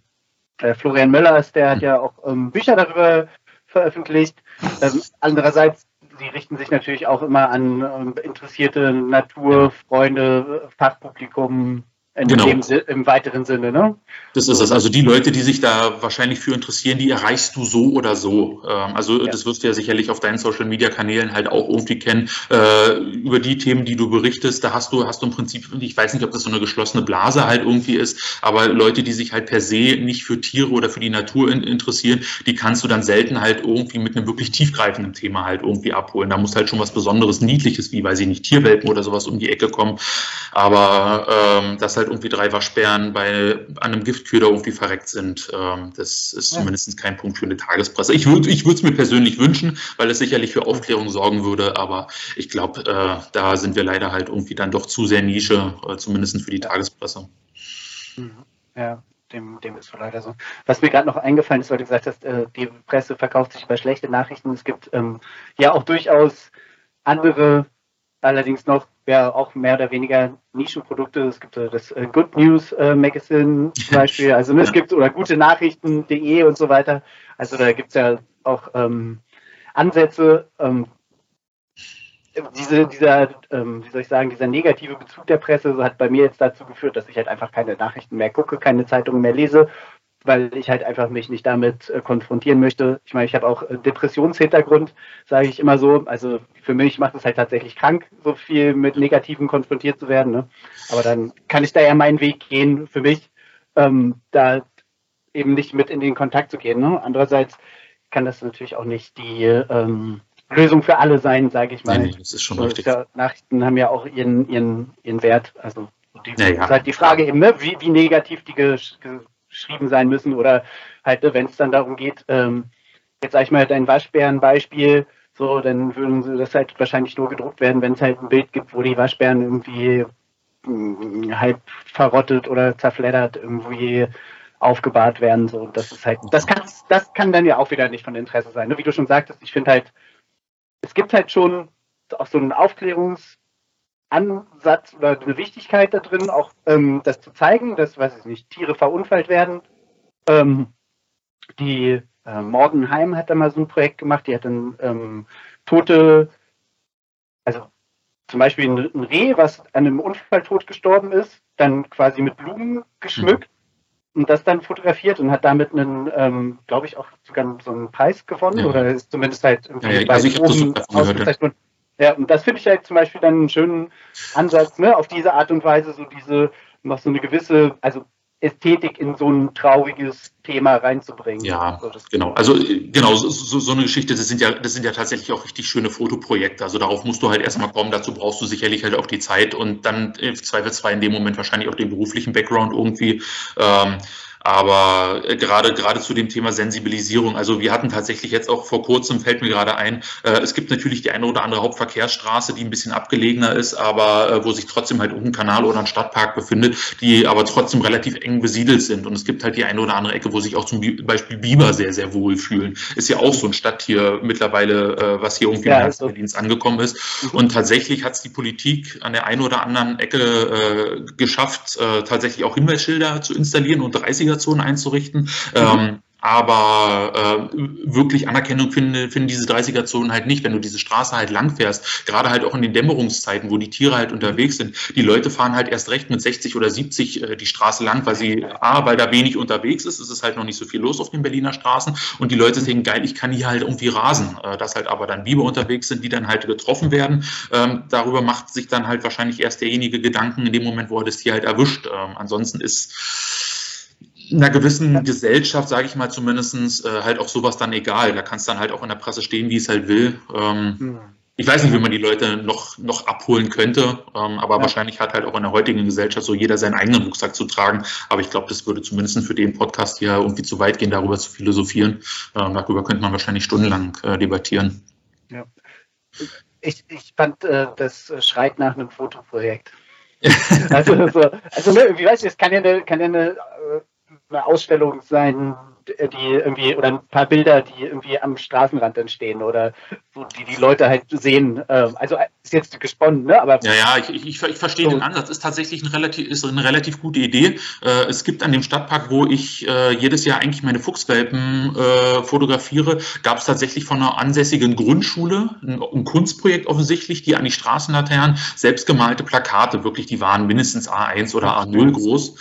A: Äh, Florian Möllers, der hat ja auch ähm, Bücher darüber veröffentlicht. Ähm, andererseits, sie richten sich natürlich auch immer an ähm, interessierte Naturfreunde, Fachpublikum, in genau. dem, Im weiteren Sinne, ne?
B: Das ist es. Also die Leute, die sich da wahrscheinlich für interessieren, die erreichst du so oder so. Ähm, also ja. das wirst du ja sicherlich auf deinen Social Media Kanälen halt auch irgendwie kennen. Äh, über die Themen, die du berichtest, da hast du, hast du im Prinzip, ich weiß nicht, ob das so eine geschlossene Blase halt irgendwie ist, aber Leute, die sich halt per se nicht für Tiere oder für die Natur interessieren, die kannst du dann selten halt irgendwie mit einem wirklich tiefgreifenden Thema halt irgendwie abholen. Da muss halt schon was Besonderes, Niedliches, wie, weiß ich nicht, Tierwelpen oder sowas um die Ecke kommen. Aber ähm, das halt halt irgendwie drei Waschbären bei an einem Giftköder irgendwie verreckt sind. Ähm, das ist ja. zumindest kein Punkt für eine Tagespresse. Ich würde ich es mir persönlich wünschen, weil es sicherlich für Aufklärung sorgen würde, aber ich glaube, äh, da sind wir leider halt irgendwie dann doch zu sehr Nische, äh, zumindest für die Tagespresse.
A: Ja, dem, dem ist leider so. Was mir gerade noch eingefallen ist, weil du gesagt hast, äh, die Presse verkauft sich über schlechte Nachrichten. Es gibt ähm, ja auch durchaus andere, allerdings noch ja auch mehr oder weniger Nischenprodukte. Es gibt äh, das äh, Good News äh, Magazine zum Beispiel, also ne, es gibt oder gute Nachrichten.de und so weiter. Also da gibt es ja auch ähm, Ansätze. Ähm, diese, dieser, ähm, wie soll ich sagen, dieser negative Bezug der Presse hat bei mir jetzt dazu geführt, dass ich halt einfach keine Nachrichten mehr gucke, keine Zeitungen mehr lese weil ich halt einfach mich nicht damit äh, konfrontieren möchte. Ich meine, ich habe auch äh, Depressionshintergrund, sage ich immer so. Also für mich macht es halt tatsächlich krank, so viel mit Negativen konfrontiert zu werden. Ne? Aber dann kann ich da ja meinen Weg gehen für mich, ähm, da eben nicht mit in den Kontakt zu gehen. Ne? Andererseits kann das natürlich auch nicht die ähm, Lösung für alle sein, sage ich mal. Nee,
B: das ist schon richtig.
A: Nachrichten haben ja auch ihren, ihren, ihren Wert. Also die, ja, ja. ist halt die Frage eben, ne? wie, wie negativ die geschrieben sein müssen oder halt, ne, wenn es dann darum geht, ähm, jetzt sag ich mal, dein Waschbärenbeispiel, so, dann würden sie das halt wahrscheinlich nur gedruckt werden, wenn es halt ein Bild gibt, wo die Waschbären irgendwie mh, mm, halb verrottet oder zerfleddert irgendwie aufgebahrt werden. So, das ist halt, das kann, das kann dann ja auch wieder nicht von Interesse sein. Ne? Wie du schon sagtest, ich finde halt, es gibt halt schon auch so einen Aufklärungs- Ansatz oder eine Wichtigkeit da drin, auch ähm, das zu zeigen, dass, weiß ich nicht, Tiere verunfallt werden. Ähm, die äh, Morgenheim hat da mal so ein Projekt gemacht, die hat dann ähm, tote, also zum Beispiel ein, ein Reh, was an einem Unfall tot gestorben ist, dann quasi mit Blumen geschmückt mhm. und das dann fotografiert und hat damit einen, ähm, glaube ich, auch sogar so einen Preis gewonnen ja. oder ist zumindest halt irgendwie ja, ja, also ich oben ausgezeichnet Ja, und das finde ich halt zum Beispiel dann einen schönen Ansatz, ne, auf diese Art und Weise so diese, noch so eine gewisse, also Ästhetik in so ein trauriges Thema reinzubringen.
B: Ja, so, genau. Also genau, so, so, eine Geschichte, das sind ja, das sind ja tatsächlich auch richtig schöne Fotoprojekte. Also darauf musst du halt erstmal kommen, dazu brauchst du sicherlich halt auch die Zeit und dann im Zweifelsfall in dem Moment wahrscheinlich auch den beruflichen Background irgendwie. Ähm, aber äh, gerade gerade zu dem Thema Sensibilisierung, also wir hatten tatsächlich jetzt auch vor kurzem, fällt mir gerade ein, äh, es gibt natürlich die eine oder andere Hauptverkehrsstraße, die ein bisschen abgelegener ist, aber äh, wo sich trotzdem halt ein Kanal oder ein Stadtpark befindet, die aber trotzdem relativ eng besiedelt sind. Und es gibt halt die eine oder andere Ecke, wo sich auch zum Beispiel Biber sehr, sehr wohl fühlen. Ist ja auch so ein Stadttier mittlerweile, äh, was hier irgendwie ja, im Herzen also. Berlins angekommen ist. Mhm. Und tatsächlich hat es die Politik an der einen oder anderen Ecke äh, geschafft, äh, tatsächlich auch Hinweisschilder zu installieren und 30er Organisation einzurichten. Mhm. Ähm, aber äh, wirklich Anerkennung finden, finden diese 30er-Zonen halt nicht, wenn du diese Straße halt lang fährst, gerade halt auch in den Dämmerungszeiten, wo die Tiere halt unterwegs sind. Die Leute fahren halt erst recht mit 60 oder 70 äh, die Straße lang, weil sie, A, weil da wenig unterwegs ist, es ist halt noch nicht so viel los auf den Berliner Straßen und die Leute denken, geil, ich kann hier halt irgendwie rasen. Äh, dass halt aber dann Biber unterwegs sind, die dann halt getroffen werden, ähm, darüber macht sich dann halt wahrscheinlich erst derjenige Gedanken in dem Moment, wo er das Tier halt erwischt. Ähm, ansonsten ist einer gewissen Gesellschaft, sage ich mal zumindestens äh, halt auch sowas dann egal. Da kann es dann halt auch in der Presse stehen, wie es halt will. Ähm, mhm. Ich weiß nicht, wie man die Leute noch, noch abholen könnte, ähm, aber ja. wahrscheinlich hat halt auch in der heutigen Gesellschaft so jeder seinen eigenen Rucksack zu tragen. Aber ich glaube, das würde zumindest für den Podcast hier irgendwie zu weit gehen, darüber zu philosophieren. Ähm, darüber könnte man wahrscheinlich stundenlang äh, debattieren.
A: Ja. Ich, ich fand, äh, das schreit nach einem Fotoprojekt. also, so, also ne, wie weiß ich, es kann ja eine, kann ja eine äh, eine Ausstellung sein, die irgendwie, oder ein paar Bilder, die irgendwie am Straßenrand entstehen oder so, die die Leute halt sehen. Ähm, also ist jetzt gesponnen, ne?
B: Aber ja, ja, ich, ich, ich verstehe so. den Ansatz. Ist tatsächlich ein relativ, ist eine relativ gute Idee. Äh, es gibt an dem Stadtpark, wo ich äh, jedes Jahr eigentlich meine Fuchswelpen fotografiere, gab es tatsächlich von einer ansässigen Grundschule ein, ein Kunstprojekt offensichtlich, die an die Straßenlaternen selbstgemalte Plakate, wirklich, die waren mindestens A1 oder A0 groß,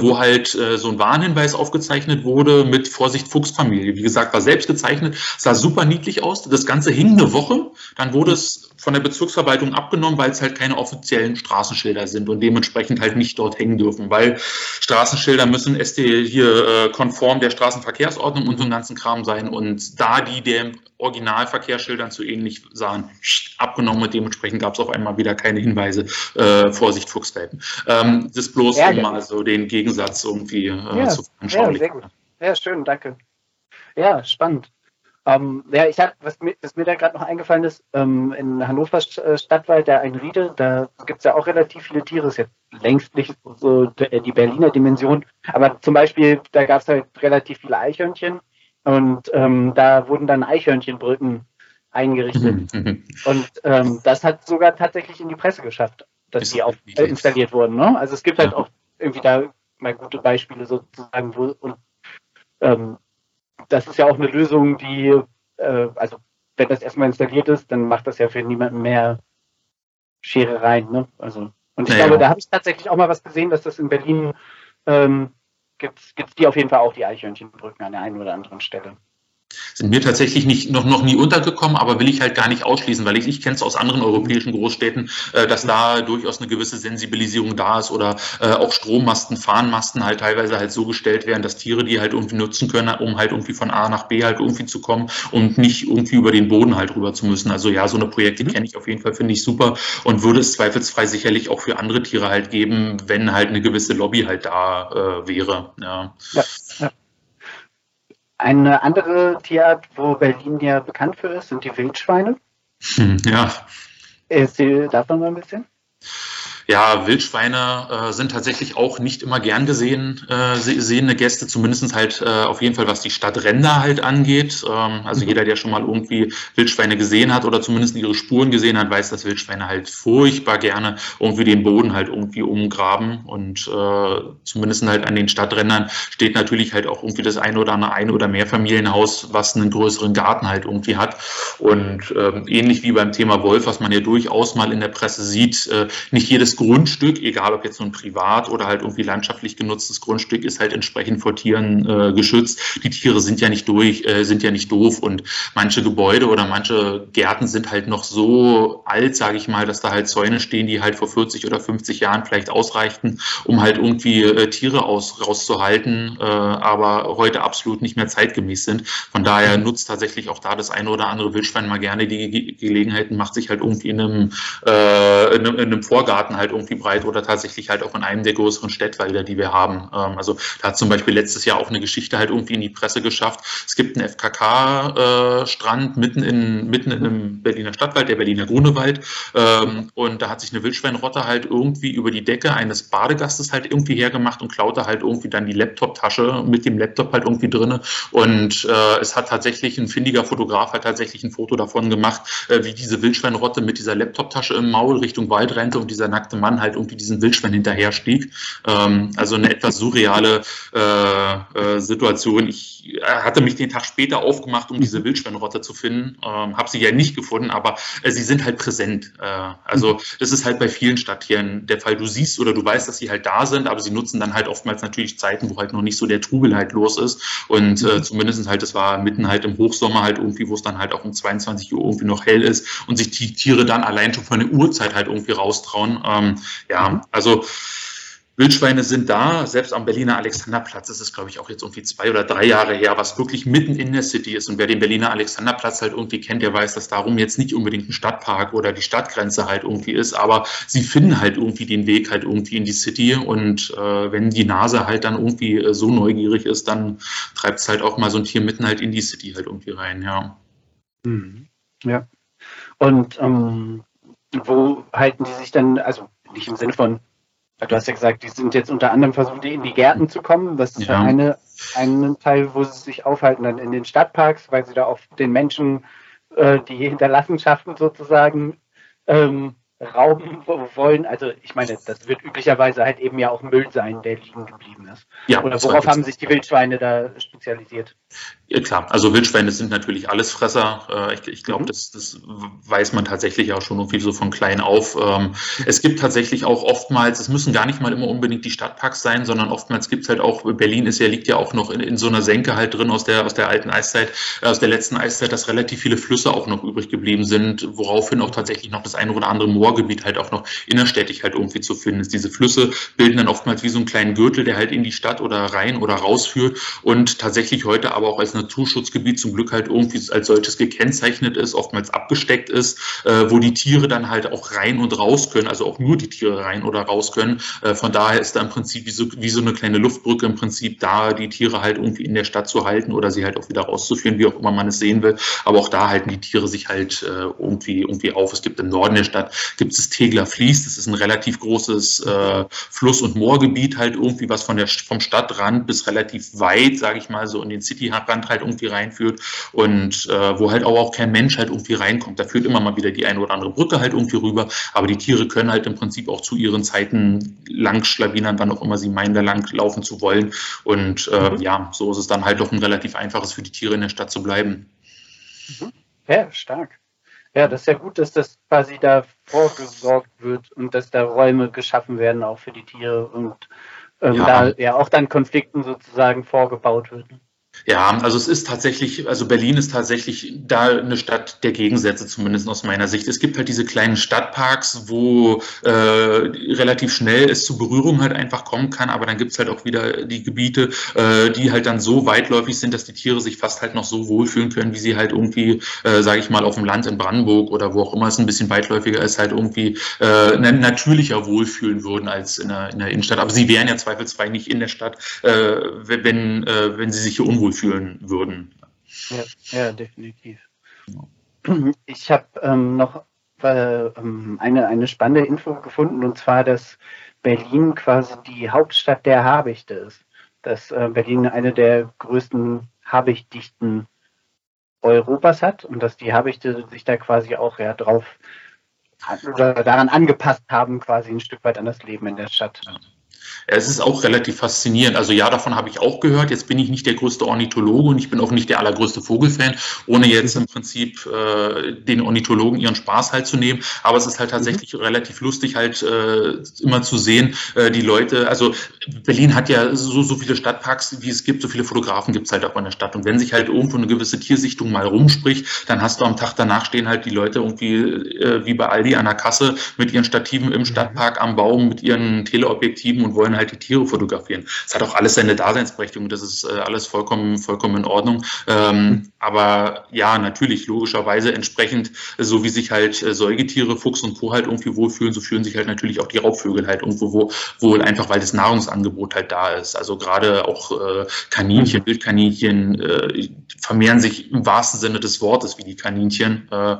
B: wo halt so ein Warnhinweis aufgezeichnet wurde mit mit Vorsicht Fuchsfamilie. Wie gesagt, war selbst gezeichnet, sah super niedlich aus. Das Ganze hing eine Woche. Dann wurde es von der Bezirksverwaltung abgenommen, weil es halt keine offiziellen Straßenschilder sind und dementsprechend halt nicht dort hängen dürfen, weil Straßenschilder müssen SD hier äh, konform der Straßenverkehrsordnung und so einen ganzen Kram sein und da die dem Originalverkehrsschildern zu ähnlich sahen, abgenommen und dementsprechend gab es auf einmal wieder keine Hinweise, äh, Vorsicht Fuchswelpen. Ähm, das bloß, um mal so den Gegensatz irgendwie äh, ja, zu veranschaulichen.
A: Ja, ja, schön, danke. Ja, spannend. Ähm, ja, ich habe, was mir, was mir da gerade noch eingefallen ist, ähm, in Hannovers äh, Stadtwald, der Einriede, da gibt es ja auch relativ viele Tiere, ist jetzt längst nicht so die Berliner Dimension, aber zum Beispiel, da gab es halt relativ viele Eichhörnchen und ähm, da wurden dann Eichhörnchenbrücken eingerichtet. und ähm, das hat sogar tatsächlich in die Presse geschafft, dass ist die auch äh, installiert wurden. Ne? Also es gibt halt auch irgendwie da mal gute Beispiele sozusagen, wo, und ähm, das ist ja auch eine Lösung, die, äh, also wenn das erstmal installiert ist, dann macht das ja für niemanden mehr Scherereien. Ne? Also, und ich naja. glaube, da habe ich tatsächlich auch mal was gesehen, dass das in Berlin ähm, gibt es die auf jeden Fall auch, die Eichhörnchenbrücken an der einen oder anderen Stelle.
B: Sind mir tatsächlich nicht, noch, noch nie untergekommen, aber will ich halt gar nicht ausschließen, weil ich, ich kenne es aus anderen europäischen Großstädten, äh, dass da durchaus eine gewisse Sensibilisierung da ist oder äh, auch Strommasten, Fahnenmasten halt teilweise halt so gestellt werden, dass Tiere die halt irgendwie nutzen können, um halt irgendwie von A nach B halt irgendwie zu kommen und nicht irgendwie über den Boden halt rüber zu müssen. Also ja, so eine Projekte kenne ich auf jeden Fall, finde ich super und würde es zweifelsfrei sicherlich auch für andere Tiere halt geben, wenn halt eine gewisse Lobby halt da äh, wäre. Ja. ja, ja.
A: Eine andere Tierart, wo Berlin ja bekannt für ist, sind die Wildschweine.
B: Hm, ja.
A: Erzähl davon mal ein bisschen.
B: Ja, Wildschweine äh, sind tatsächlich auch nicht immer gern gesehen, äh, sehende Gäste, zumindest halt äh, auf jeden Fall, was die Stadtränder halt angeht. Ähm, also mhm. jeder, der schon mal irgendwie Wildschweine gesehen hat oder zumindest ihre Spuren gesehen hat, weiß, dass Wildschweine halt furchtbar gerne irgendwie den Boden halt irgendwie umgraben und äh, zumindest halt an den Stadträndern steht natürlich halt auch irgendwie das eine oder andere ein oder mehr Familienhaus, was einen größeren Garten halt irgendwie hat und ähm, ähnlich wie beim Thema Wolf, was man ja durchaus mal in der Presse sieht, äh, nicht jedes Grundstück, egal ob jetzt ein privat oder halt irgendwie landschaftlich genutztes Grundstück, ist halt entsprechend vor Tieren äh, geschützt. Die Tiere sind ja nicht durch, äh, sind ja nicht doof und manche Gebäude oder manche Gärten sind halt noch so alt, sage ich mal, dass da halt Zäune stehen, die halt vor 40 oder 50 Jahren vielleicht ausreichten, um halt irgendwie äh, Tiere aus, rauszuhalten, äh, aber heute absolut nicht mehr zeitgemäß sind. Von daher nutzt tatsächlich auch da das eine oder andere Wildschwein mal gerne die Ge Gelegenheiten, macht sich halt irgendwie in einem, äh, in einem, in einem Vorgarten halt irgendwie breit oder tatsächlich halt auch in einem der größeren Städtwälder, die wir haben. Ähm, also da hat zum Beispiel letztes Jahr auch eine Geschichte halt irgendwie in die Presse geschafft. Es gibt einen FKK-Strand äh, mitten in, mitten in einem Berliner Stadtwald, der Berliner Grunewald. Ähm, und da hat sich eine Wildschweinrotte halt irgendwie über die Decke eines Badegastes halt irgendwie hergemacht und klaute halt irgendwie dann die Laptop-Tasche mit dem Laptop halt irgendwie drinne. Und äh, es hat tatsächlich ein findiger Fotograf halt tatsächlich ein Foto davon gemacht, äh, wie diese Wildschweinrotte mit dieser Laptop-Tasche im Maul Richtung Wald rennte und dieser nackte Mann halt irgendwie diesen Wildschwein hinterher stieg. Ähm, also eine etwas surreale äh, äh, Situation. Ich äh, hatte mich den Tag später aufgemacht, um diese Wildschweinrotte zu finden. Ähm, habe sie ja nicht gefunden, aber äh, sie sind halt präsent. Äh, also das ist halt bei vielen Stadttieren der Fall. Du siehst oder du weißt, dass sie halt da sind, aber sie nutzen dann halt oftmals natürlich Zeiten, wo halt noch nicht so der Trubel halt los ist. Und äh, mhm. zumindest halt, das war mitten halt im Hochsommer halt irgendwie, wo es dann halt auch um 22 Uhr irgendwie noch hell ist und sich die Tiere dann allein schon von der Uhrzeit halt irgendwie raustrauen. Ähm, ja, mhm. also Wildschweine sind da, selbst am Berliner Alexanderplatz, ist glaube ich auch jetzt irgendwie zwei oder drei Jahre her, was wirklich mitten in der City ist. Und wer den Berliner Alexanderplatz halt irgendwie kennt, der weiß, dass darum jetzt nicht unbedingt ein Stadtpark oder die Stadtgrenze halt irgendwie ist, aber sie finden halt irgendwie den Weg halt irgendwie in die City. Und äh, wenn die Nase halt dann irgendwie äh, so neugierig ist, dann treibt es halt auch mal so ein Tier mitten halt in die City halt irgendwie rein, ja.
A: Mhm. Ja. Und ähm, wo halten die sich dann, also nicht im Sinne von Du hast ja gesagt, die sind jetzt unter anderem versucht, in die Gärten zu kommen. Das ist ja. eine, ein Teil, wo sie sich aufhalten, dann in den Stadtparks, weil sie da auf den Menschen äh, die Hinterlassenschaften sozusagen ähm, rauben wollen. Also ich meine, das wird üblicherweise halt eben ja auch Müll sein, der liegen geblieben ist. Ja, Oder worauf haben sich die Wildschweine da spezialisiert?
B: Ja, klar, also Wildschweine sind natürlich Allesfresser. Äh, ich, ich glaube, mhm. das, das weiß man tatsächlich auch schon irgendwie so von klein auf. Ähm, es gibt tatsächlich auch oftmals, es müssen gar nicht mal immer unbedingt die Stadtparks sein, sondern oftmals gibt es halt auch, Berlin ist ja, liegt ja auch noch in, in so einer Senke halt drin aus der, aus der alten Eiszeit, äh, aus der letzten Eiszeit, dass relativ viele Flüsse auch noch übrig geblieben sind, woraufhin auch tatsächlich noch das eine oder andere Moor Moorgebiet halt auch noch innerstädtisch halt irgendwie zu finden ist. Diese Flüsse bilden dann oftmals wie so einen kleinen Gürtel, der halt in die Stadt oder rein oder rausführt und tatsächlich heute aber auch als Naturschutzgebiet zum Glück halt irgendwie als solches gekennzeichnet ist, oftmals abgesteckt ist, äh, wo die Tiere dann halt auch rein und raus können, also auch nur die Tiere rein oder raus können. Äh, von daher ist da im Prinzip wie so, wie so eine kleine Luftbrücke im Prinzip da, die Tiere halt irgendwie in der Stadt zu halten oder sie halt auch wieder rauszuführen, wie auch immer man es sehen will. Aber auch da halten die Tiere sich halt äh, irgendwie, irgendwie auf. Es gibt im Norden der Stadt gibt es Tegler Fließ. Das ist ein relativ großes äh, Fluss- und Moorgebiet, halt irgendwie, was von der, vom Stadtrand bis relativ weit, sage ich mal, so in den City-Rand halt irgendwie reinführt und äh, wo halt auch, auch kein Mensch halt irgendwie reinkommt. Da führt immer mal wieder die eine oder andere Brücke halt irgendwie rüber, aber die Tiere können halt im Prinzip auch zu ihren Zeiten lang schlawinern, wann auch immer sie meinen, da lang laufen zu wollen. Und äh, mhm. ja, so ist es dann halt doch ein relativ einfaches für die Tiere in der Stadt zu bleiben.
A: Mhm. Ja, stark. Ja, das ist ja gut, dass das quasi da vorgesorgt wird und dass da Räume geschaffen werden, auch für die Tiere und ähm, ja. da ja auch dann Konflikten sozusagen vorgebaut wird.
B: Ja, also es ist tatsächlich, also Berlin ist tatsächlich da eine Stadt der Gegensätze, zumindest aus meiner Sicht. Es gibt halt diese kleinen Stadtparks, wo äh, relativ schnell es zu Berührung halt einfach kommen kann, aber dann gibt's halt auch wieder die Gebiete, äh, die halt dann so weitläufig sind, dass die Tiere sich fast halt noch so wohlfühlen können, wie sie halt irgendwie, äh, sage ich mal, auf dem Land in Brandenburg oder wo auch immer es ein bisschen weitläufiger ist, halt irgendwie äh, natürlicher wohlfühlen würden als in der, in der Innenstadt. Aber sie wären ja zweifelsfrei nicht in der Stadt, äh, wenn, äh, wenn sie sich hier unwohl fühlen würden.
A: Ja, ja definitiv. Ich habe ähm, noch äh, eine, eine spannende Info gefunden, und zwar, dass Berlin quasi die Hauptstadt der Habichte ist. Dass äh, Berlin eine der größten Habichtdichten Europas hat und dass die Habichte sich da quasi auch ja drauf oder daran angepasst haben, quasi ein Stück weit an das Leben in der Stadt.
B: Es ist auch relativ faszinierend. Also ja, davon habe ich auch gehört. Jetzt bin ich nicht der größte Ornithologe und ich bin auch nicht der allergrößte Vogelfan, ohne jetzt im Prinzip äh, den Ornithologen ihren Spaß halt zu nehmen. Aber es ist halt tatsächlich mhm. relativ lustig halt äh, immer zu sehen, äh, die Leute, also Berlin hat ja so, so viele Stadtparks, wie es gibt, so viele Fotografen gibt es halt auch in der Stadt. Und wenn sich halt irgendwo eine gewisse Tiersichtung mal rumspricht, dann hast du am Tag danach stehen halt die Leute irgendwie äh, wie bei Aldi an der Kasse mit ihren Stativen im mhm. Stadtpark am Baum, mit ihren Teleobjektiven und wollen halt die Tiere fotografieren. Es hat auch alles seine Daseinsberechtigung, das ist äh, alles vollkommen, vollkommen in Ordnung. Ähm, aber ja, natürlich, logischerweise entsprechend, so wie sich halt äh, Säugetiere, Fuchs und Co. halt irgendwie wohlfühlen, so fühlen sich halt natürlich auch die Raubvögel halt irgendwo wo, wohl, einfach weil das Nahrungsangebot halt da ist. Also gerade auch äh, Kaninchen, Wildkaninchen äh, vermehren sich im wahrsten Sinne des Wortes wie die Kaninchen äh,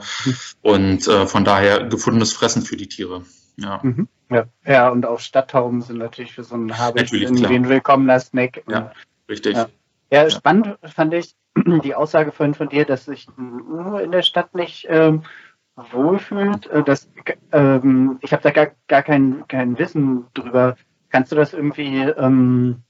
B: und äh, von daher gefundenes Fressen für die Tiere.
A: Ja. Mhm. Ja. Ja, und auch Stadttauben sind natürlich für so einen Habicht irgendwie ein willkommener Snack.
B: Ja, richtig.
A: Ja. ja, spannend fand ich die Aussage vorhin von dir, dass sich nur in der Stadt nicht ähm, wohlfühlt. Äh, das, ähm, ich habe da gar, gar kein, kein Wissen drüber. Kannst du das irgendwie ähm, äh,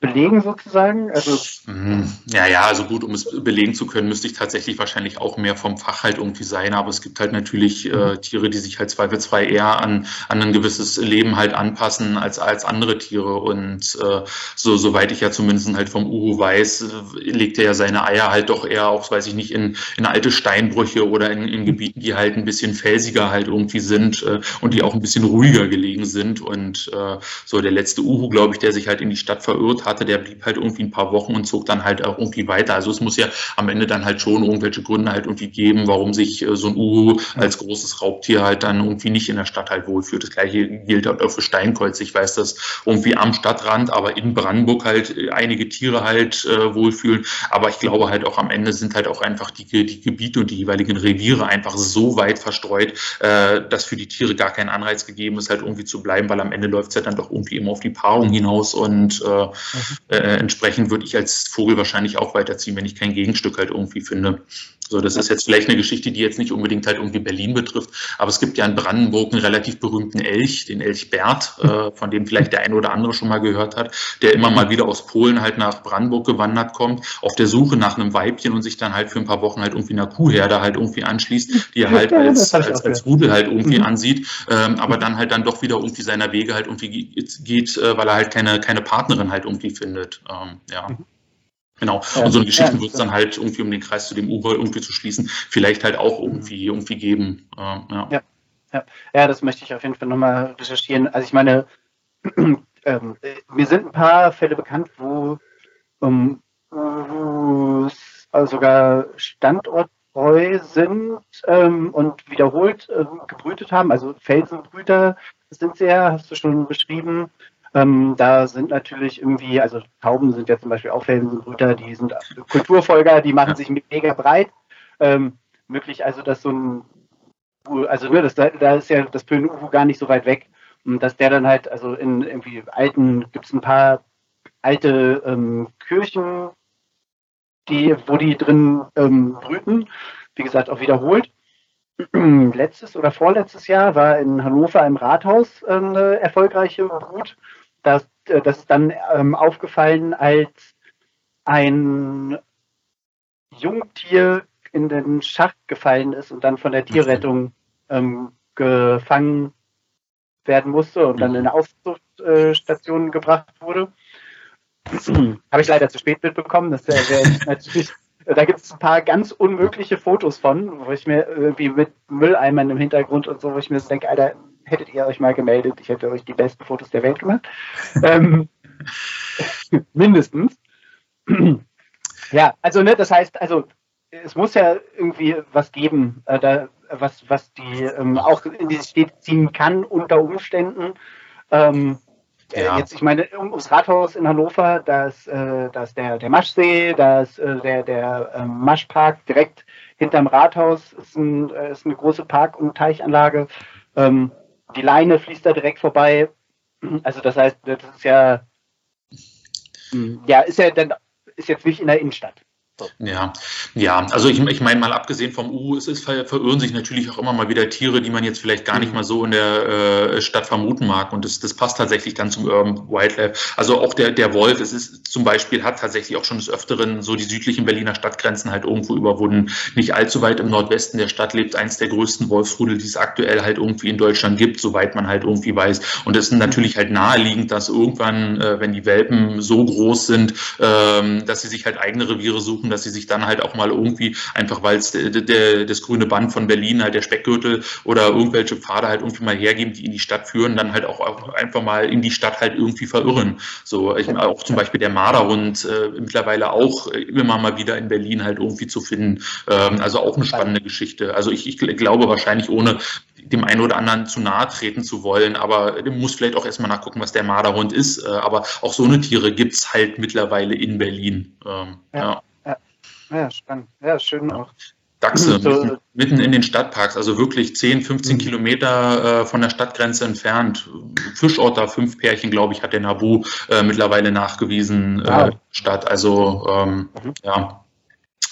A: belegen sozusagen? Also
B: mhm. ja, ja, also gut, um es belegen zu können, müsste ich tatsächlich wahrscheinlich auch mehr vom Fach halt irgendwie sein. Aber es gibt halt natürlich äh, mhm. Tiere, die sich halt zweifelsfrei eher an, an ein gewisses Leben halt anpassen als, als andere Tiere. Und äh, so, soweit ich ja zumindest halt vom Uhu weiß, äh, legt er ja seine Eier halt doch eher auch, weiß ich nicht, in, in alte Steinbrüche oder in, in Gebieten, die halt ein bisschen felsiger halt irgendwie sind äh, und die auch ein bisschen ruhiger gelegen sind. Und äh, so der letzte Uhu, glaube ich, der sich halt in die Stadt verirrt, verirrt hatte, der blieb halt irgendwie ein paar Wochen und zog dann halt auch irgendwie weiter. Also es muss ja am Ende dann halt schon irgendwelche Gründe halt irgendwie geben, warum sich äh, so ein Uhu als großes Raubtier halt dann irgendwie nicht in der Stadt halt wohlfühlt. Das gleiche gilt halt auch für Steinkreuz. Ich weiß, dass irgendwie am Stadtrand, aber in Brandenburg halt äh, einige Tiere halt äh, wohlfühlen. Aber ich glaube halt auch am Ende sind halt auch einfach die, die Gebiete und die jeweiligen Reviere einfach so weit verstreut, äh, dass für die Tiere gar kein Anreiz gegeben ist, halt irgendwie zu bleiben, weil am Ende läuft es ja dann doch irgendwie immer auf die Paarung hinaus und äh, äh, entsprechend würde ich als Vogel wahrscheinlich auch weiterziehen, wenn ich kein Gegenstück halt irgendwie finde. So, das ist jetzt vielleicht eine Geschichte, die jetzt nicht unbedingt halt irgendwie Berlin betrifft, aber es gibt ja in Brandenburg einen relativ berühmten Elch, den Elch Bert, äh, von dem vielleicht der ein oder andere schon mal gehört hat, der immer mal wieder aus Polen halt nach Brandenburg gewandert kommt, auf der Suche nach einem Weibchen und sich dann halt für ein paar Wochen halt irgendwie einer Kuhherde halt irgendwie anschließt, die er halt als, als, als Rudel halt irgendwie mhm. ansieht, ähm, aber dann halt dann doch wieder irgendwie seiner Wege halt irgendwie geht, äh, weil er halt keine, keine Partnerin halt irgendwie findet. Ähm, ja. Mhm. Genau. Ja, und so eine Geschichte ja, wird es dann halt irgendwie, um den Kreis zu dem Uber irgendwie zu schließen, vielleicht halt auch irgendwie, irgendwie geben. Äh,
A: ja. Ja, ja. ja, das möchte ich auf jeden Fall nochmal recherchieren. Also ich meine, ähm, mir sind ein paar Fälle bekannt, wo ähm, also sogar standorttreu sind ähm, und wiederholt ähm, gebrütet haben. Also Felsenbrüter sind sie ja, hast du schon beschrieben. Ähm, da sind natürlich irgendwie, also Tauben sind ja zum Beispiel auch Felsenbrüter, die sind Kulturfolger, die machen sich mega breit. Ähm, möglich also, dass so ein, also ne, das, da ist ja das Pöhn-Uhu gar nicht so weit weg. Und dass der dann halt, also in irgendwie alten, gibt es ein paar alte ähm, Kirchen, die, wo die drin ähm, brüten, wie gesagt, auch wiederholt. Letztes oder vorletztes Jahr war in Hannover im Rathaus eine erfolgreiche Brut das, äh, das ist dann ähm, aufgefallen, als ein Jungtier in den Schacht gefallen ist und dann von der Tierrettung ähm, gefangen werden musste und dann in eine Aufzuchtstation äh, gebracht wurde. Habe ich leider zu spät mitbekommen. Das wäre natürlich. Da gibt es ein paar ganz unmögliche Fotos von, wo ich mir irgendwie mit Mülleimern im Hintergrund und so, wo ich mir denke, Alter, hättet ihr euch mal gemeldet, ich hätte euch die besten Fotos der Welt gemacht. ähm, mindestens. ja, also ne, das heißt, also es muss ja irgendwie was geben, äh, da, was, was die ähm, auch in diese Städte ziehen kann unter Umständen. Ähm, äh, ja. jetzt, ich meine, ums Rathaus in Hannover, da ist, äh, da ist der, der Maschsee, da ist äh, der, der äh, Maschpark direkt hinterm Rathaus, ist, ein, äh, ist eine große Park- und Teichanlage. Ähm, die Leine fließt da direkt vorbei. Also das heißt, das ist ja, ja, ist ja dann, ist jetzt nicht in der Innenstadt.
B: Ja, ja, also ich, ich meine mal abgesehen vom U, es ist, verirren sich natürlich auch immer mal wieder Tiere, die man jetzt vielleicht gar nicht mhm. mal so in der äh, Stadt vermuten mag und das, das passt tatsächlich dann zum Urban Wildlife. Also auch der, der Wolf, es ist zum Beispiel, hat tatsächlich auch schon des Öfteren so die südlichen Berliner Stadtgrenzen halt irgendwo überwunden. Nicht allzu weit im Nordwesten der Stadt lebt eins der größten Wolfsrudel, die es aktuell halt irgendwie in Deutschland gibt, soweit man halt irgendwie weiß. Und es ist natürlich halt naheliegend, dass irgendwann, äh, wenn die Welpen so groß sind, ähm, dass sie sich halt eigene Reviere suchen, dass sie sich dann halt auch mal irgendwie, einfach weil es das grüne Band von Berlin, halt der Speckgürtel oder irgendwelche Pfade halt irgendwie mal hergeben, die in die Stadt führen, dann halt auch, auch einfach mal in die Stadt halt irgendwie verirren. So, ich, auch zum Beispiel der Marderhund äh, mittlerweile auch immer mal wieder in Berlin halt irgendwie zu finden. Ähm, also auch eine spannende Geschichte. Also ich, ich glaube wahrscheinlich ohne dem einen oder anderen zu nahe treten zu wollen, aber muss vielleicht auch erstmal nachgucken, was der Marderhund ist. Äh, aber auch so eine Tiere gibt es halt mittlerweile in Berlin. Ähm, ja. ja.
A: Ja, spannend. Ja, schön auch.
B: Dachse, so, mitten, mitten, in den Stadtparks, also wirklich 10, 15 mhm. Kilometer äh, von der Stadtgrenze entfernt. Fischotter, fünf Pärchen, glaube ich, hat der Nabu äh, mittlerweile nachgewiesen, äh, Stadt. Also ähm, mhm. ja,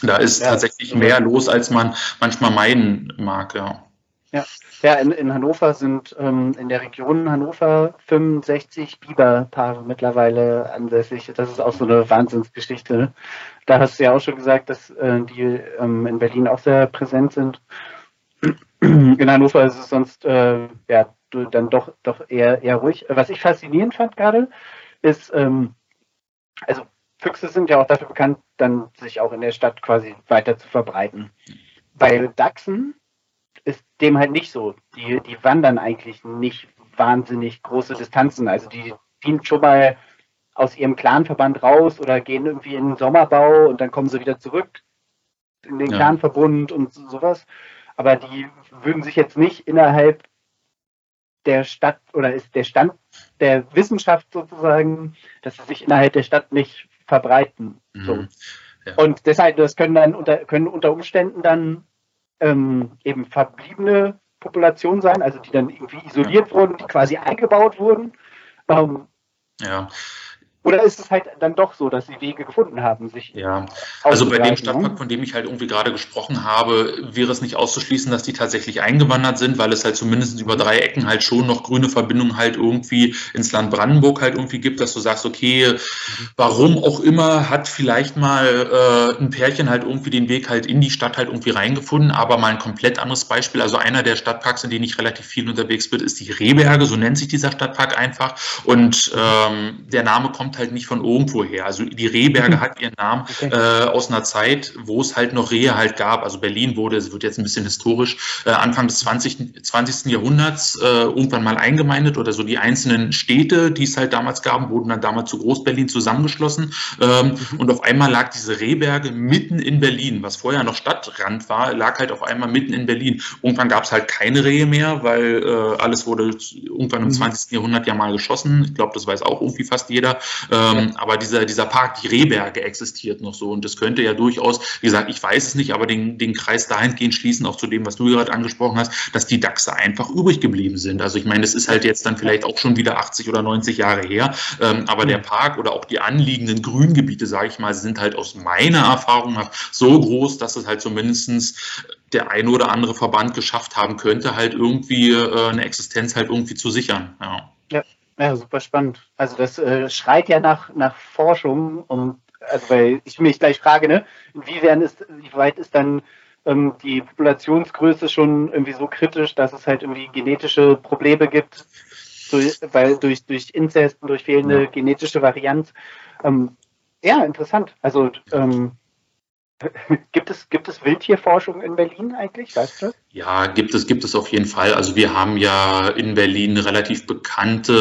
B: da ist ja, tatsächlich mehr los, als man manchmal meinen mag, ja.
A: Ja, ja in, in Hannover sind ähm, in der Region Hannover 65 Biberpaare mittlerweile ansässig. Das ist auch so eine Wahnsinnsgeschichte. Da hast du ja auch schon gesagt, dass äh, die ähm, in Berlin auch sehr präsent sind. In Hannover ist es sonst äh, ja dann doch doch eher eher ruhig. Was ich faszinierend fand gerade, ist ähm, also Füchse sind ja auch dafür bekannt, dann sich auch in der Stadt quasi weiter zu verbreiten. Bei Dachsen ist dem halt nicht so. Die, die wandern eigentlich nicht wahnsinnig große Distanzen. Also die ziehen schon mal aus ihrem Clanverband raus oder gehen irgendwie in den Sommerbau und dann kommen sie wieder zurück in den ja. Clanverbund und sowas. Aber die würden sich jetzt nicht innerhalb der Stadt oder ist der Stand der Wissenschaft sozusagen, dass sie sich innerhalb der Stadt nicht verbreiten. Mhm. So. Ja. Und deshalb, das können dann unter, können unter Umständen dann ähm, eben verbliebene Populationen sein, also die dann irgendwie isoliert ja. wurden, die quasi eingebaut wurden. Ähm,
B: ja.
A: Oder ist es halt dann doch so, dass sie Wege gefunden haben, sich.
B: Ja, also bei dem Stadtpark, von dem ich halt irgendwie gerade gesprochen habe, wäre es nicht auszuschließen, dass die tatsächlich eingewandert sind, weil es halt zumindest über drei Ecken halt schon noch grüne Verbindungen halt irgendwie ins Land Brandenburg halt irgendwie gibt, dass du sagst, okay, warum auch immer hat vielleicht mal äh, ein Pärchen halt irgendwie den Weg halt in die Stadt halt irgendwie reingefunden, aber mal ein komplett anderes Beispiel. Also einer der Stadtparks, in denen ich relativ viel unterwegs bin, ist die Rehberge, so nennt sich dieser Stadtpark einfach. Und ähm, der Name kommt halt nicht von irgendwo her. Also die Rehberge hat ihren Namen okay. äh, aus einer Zeit, wo es halt noch Rehe halt gab. Also Berlin wurde, es wird jetzt ein bisschen historisch, äh, Anfang des 20. 20. Jahrhunderts äh, irgendwann mal eingemeindet oder so die einzelnen Städte, die es halt damals gab, wurden dann damals zu Groß-Berlin zusammengeschlossen. Ähm, mhm. Und auf einmal lag diese Rehberge mitten in Berlin, was vorher noch Stadtrand war, lag halt auf einmal mitten in Berlin. Irgendwann gab es halt keine Rehe mehr, weil äh, alles wurde irgendwann im mhm. 20. Jahrhundert ja mal geschossen. Ich glaube, das weiß auch irgendwie fast jeder. Ähm, aber dieser, dieser Park, die Rehberge, existiert noch so. Und das könnte ja durchaus, wie gesagt, ich weiß es nicht, aber den, den Kreis dahingehend schließen, auch zu dem, was du gerade angesprochen hast, dass die Dachse einfach übrig geblieben sind. Also ich meine, das ist halt jetzt dann vielleicht auch schon wieder 80 oder 90 Jahre her. Ähm, aber der Park oder auch die anliegenden Grüngebiete, sage ich mal, sind halt aus meiner Erfahrung nach so groß, dass es halt zumindestens der eine oder andere Verband geschafft haben könnte, halt irgendwie äh, eine Existenz halt irgendwie zu sichern. Ja.
A: Ja. Super spannend. Also das äh, schreit ja nach, nach Forschung und also weil ich mich gleich frage, ne, inwiefern ist, wie weit ist dann ähm, die Populationsgröße schon irgendwie so kritisch, dass es halt irgendwie genetische Probleme gibt, durch, weil durch, durch Inzest und durch fehlende ja. genetische Varianz. Ähm, ja, interessant. Also ähm, Gibt es, gibt es Wildtierforschung in Berlin eigentlich? Weißt du?
B: Ja, gibt es, gibt es auf jeden Fall. Also wir haben ja in Berlin relativ bekannte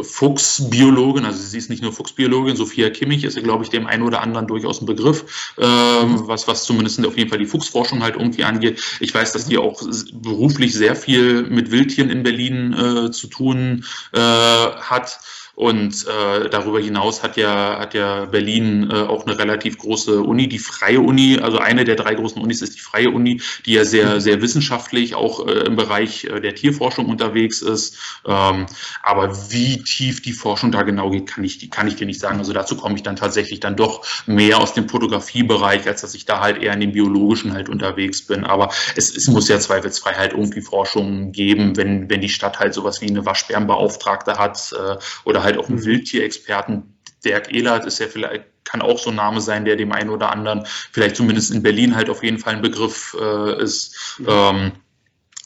B: äh, Fuchsbiologin, also sie ist nicht nur Fuchsbiologin, Sophia Kimmich ist ja, glaube ich, dem einen oder anderen durchaus ein Begriff, äh, was, was zumindest auf jeden Fall die Fuchsforschung halt irgendwie angeht. Ich weiß, dass die auch beruflich sehr viel mit Wildtieren in Berlin äh, zu tun äh, hat. Und äh, darüber hinaus hat ja, hat ja Berlin äh, auch eine relativ große Uni, die Freie Uni, also eine der drei großen Unis ist die Freie Uni, die ja sehr, sehr wissenschaftlich auch äh, im Bereich äh, der Tierforschung unterwegs ist. Ähm, aber wie tief die Forschung da genau geht, kann ich, kann ich dir nicht sagen. Also dazu komme ich dann tatsächlich dann doch mehr aus dem Fotografiebereich, als dass ich da halt eher in dem biologischen halt unterwegs bin. Aber es, es muss ja zweifelsfrei halt irgendwie Forschung geben, wenn, wenn die Stadt halt sowas wie eine Waschbärenbeauftragte hat äh, oder halt auch einen mhm. Wildtierexperten. Dirk Ehlert ist ja vielleicht, kann auch so ein Name sein, der dem einen oder anderen vielleicht zumindest in Berlin halt auf jeden Fall ein Begriff äh, ist. Mhm. Ähm,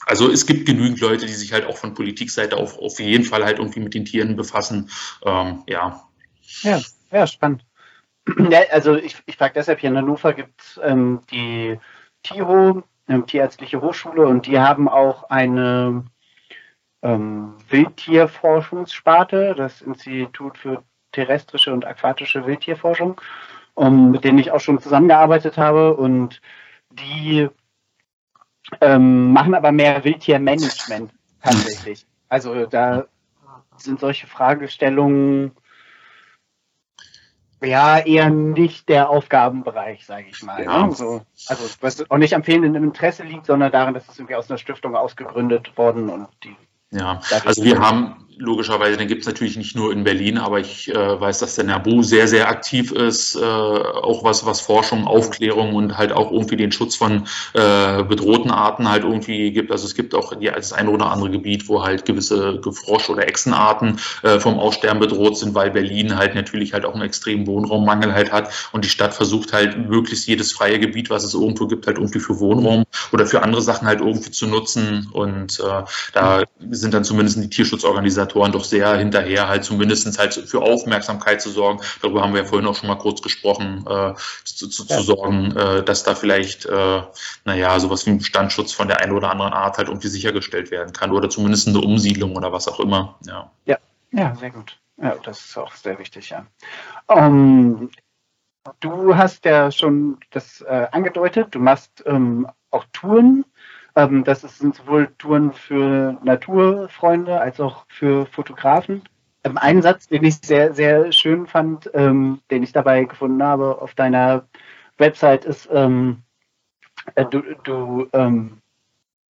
B: also es gibt genügend Leute, die sich halt auch von Politikseite auf, auf jeden Fall halt irgendwie mit den Tieren befassen. Ähm, ja.
A: ja. Ja, spannend. Ja, also ich, ich frage deshalb, hier in Hannover gibt es ähm, die TIHO, ähm, Tierärztliche Hochschule, und die haben auch eine ähm, Wildtierforschungssparte, das Institut für terrestrische und aquatische Wildtierforschung, um, mit denen ich auch schon zusammengearbeitet habe. Und die ähm, machen aber mehr Wildtiermanagement tatsächlich. Also da sind solche Fragestellungen ja eher nicht der Aufgabenbereich, sage ich mal. Ja. Ne? So, also was auch nicht am fehlenden Interesse liegt, sondern daran, dass es irgendwie aus einer Stiftung ausgegründet worden und die
B: ja, also wir haben logischerweise, den gibt es natürlich nicht nur in Berlin, aber ich äh, weiß, dass der NABU sehr, sehr aktiv ist, äh, auch was, was Forschung, Aufklärung und halt auch irgendwie den Schutz von äh, bedrohten Arten halt irgendwie gibt. Also es gibt auch ja, das ein oder andere Gebiet, wo halt gewisse Gefrosch- oder Echsenarten äh, vom Aussterben bedroht sind, weil Berlin halt natürlich halt auch einen extremen Wohnraummangel halt hat und die Stadt versucht halt möglichst jedes freie Gebiet, was es irgendwo gibt, halt irgendwie für Wohnraum oder für andere Sachen halt irgendwie zu nutzen. Und äh, da sind dann zumindest die Tierschutzorganisationen Organisatoren doch sehr hinterher, halt zumindest halt für Aufmerksamkeit zu sorgen. Darüber haben wir ja vorhin auch schon mal kurz gesprochen, äh, zu, zu, ja. zu, sorgen, äh, dass da vielleicht, äh, naja, sowas wie ein Bestandsschutz von der einen oder anderen Art halt irgendwie sichergestellt werden kann oder zumindest eine Umsiedlung oder was auch immer.
A: Ja, ja, ja sehr gut. Ja, das ist auch sehr wichtig, ja. Um, ähm, du hast ja schon das äh, angedeutet, du machst ähm, auch Touren ähm, das sind sowohl Touren für Naturfreunde als auch für Fotografen. Ähm, ein Satz, den ich sehr, sehr schön fand, ähm, den ich dabei gefunden habe auf deiner Website, ist, ähm, äh, du, du ähm,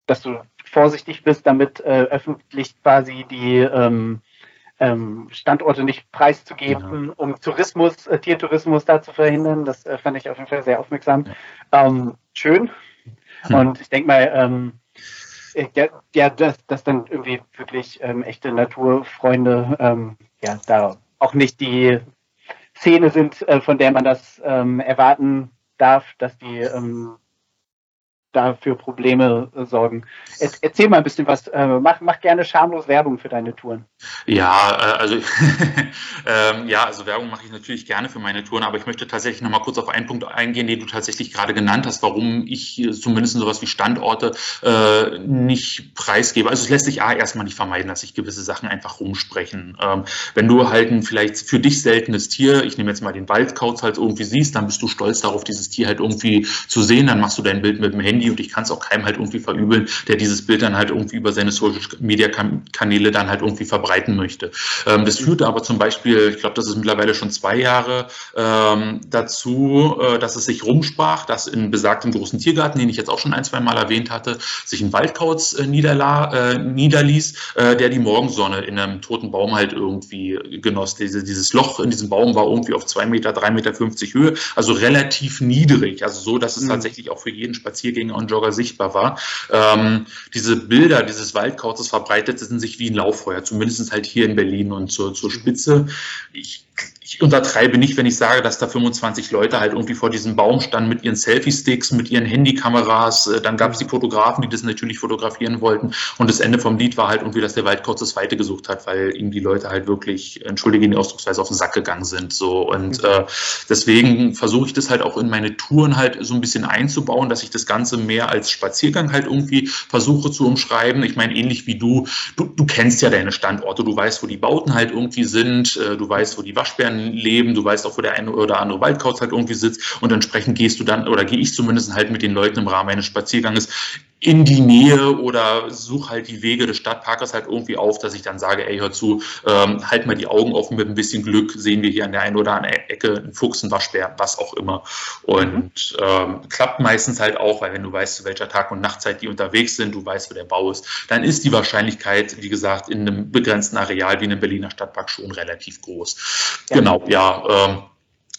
A: dass du vorsichtig bist, damit äh, öffentlich quasi die ähm, ähm, Standorte nicht preiszugeben, ja. um Tourismus, äh, Tiertourismus da zu verhindern. Das äh, fand ich auf jeden Fall sehr aufmerksam. Schön, hm. Und ich denke mal, ähm, ja, ja, dass, dass dann irgendwie wirklich ähm, echte Naturfreunde ähm, ja da auch nicht die Szene sind, äh, von der man das ähm, erwarten darf, dass die ähm, da für Probleme äh, sorgen. Erzähl mal ein bisschen was. Äh, mach, mach gerne schamlos Werbung für deine Touren.
B: Ja, äh, also ähm, ja, also Werbung mache ich natürlich gerne für meine Touren, aber ich möchte tatsächlich noch mal kurz auf einen Punkt eingehen, den du tatsächlich gerade genannt hast, warum ich zumindest sowas wie Standorte äh, nicht preisgebe. Also es lässt sich A erstmal nicht vermeiden, dass sich gewisse Sachen einfach rumsprechen. Ähm, wenn du halt ein vielleicht für dich seltenes Tier, ich nehme jetzt mal den Waldkauz halt irgendwie siehst, dann bist du stolz darauf, dieses Tier halt irgendwie zu sehen, dann machst du dein Bild mit dem Handy Handy und ich kann es auch keinem halt irgendwie verübeln, der dieses Bild dann halt irgendwie über seine Social Media Kanäle dann halt irgendwie verbreiten möchte. Ähm, das führte aber zum Beispiel, ich glaube, das ist mittlerweile schon zwei Jahre ähm, dazu, äh, dass es sich rumsprach, dass in besagtem großen Tiergarten, den ich jetzt auch schon ein, zwei Mal erwähnt hatte, sich ein Waldkauz äh, niederla äh, niederließ, äh, der die Morgensonne in einem toten Baum halt irgendwie genoss. Diese, dieses Loch in diesem Baum war irgendwie auf zwei Meter, drei Meter fünfzig Höhe, also relativ niedrig, also so, dass es mhm. tatsächlich auch für jeden Spaziergänger und Jogger sichtbar war. Ähm, diese Bilder dieses Waldkauzes verbreiteten sich wie ein Lauffeuer, zumindest halt hier in Berlin und zur, zur Spitze. Ich ich untertreibe nicht, wenn ich sage, dass da 25 Leute halt irgendwie vor diesem Baum standen mit ihren Selfie-Sticks, mit ihren Handykameras. Äh, dann gab es die Fotografen, die das natürlich fotografieren wollten. Und das Ende vom Lied war halt irgendwie, dass der Wald kurz das Weite gesucht hat, weil ihm die Leute halt wirklich, entschuldige die Ausdrucksweise, auf den Sack gegangen sind. So und mhm. äh, deswegen versuche ich das halt auch in meine Touren halt so ein bisschen einzubauen, dass ich das Ganze mehr als Spaziergang halt irgendwie versuche zu umschreiben. Ich meine, ähnlich wie du, du, du kennst ja deine Standorte, du weißt, wo die Bauten halt irgendwie sind, äh, du weißt, wo die Waschbären leben, du weißt auch, wo der eine oder andere Waldkauz halt irgendwie sitzt. Und entsprechend gehst du dann, oder gehe ich zumindest halt mit den Leuten im Rahmen eines Spazierganges in die Nähe oder suche halt die Wege des Stadtparkers halt irgendwie auf, dass ich dann sage, ey, hör zu, ähm, halt mal die Augen offen, mit ein bisschen Glück sehen wir hier an der einen oder anderen Ecke einen Fuchs, einen Waschbär, was auch immer. Und ähm, klappt meistens halt auch, weil wenn du weißt, zu welcher Tag- und Nachtzeit die unterwegs sind, du weißt, wo der Bau ist, dann ist die Wahrscheinlichkeit, wie gesagt, in einem begrenzten Areal wie in einem Berliner Stadtpark schon relativ groß. Ja. Genau, ja. Ähm,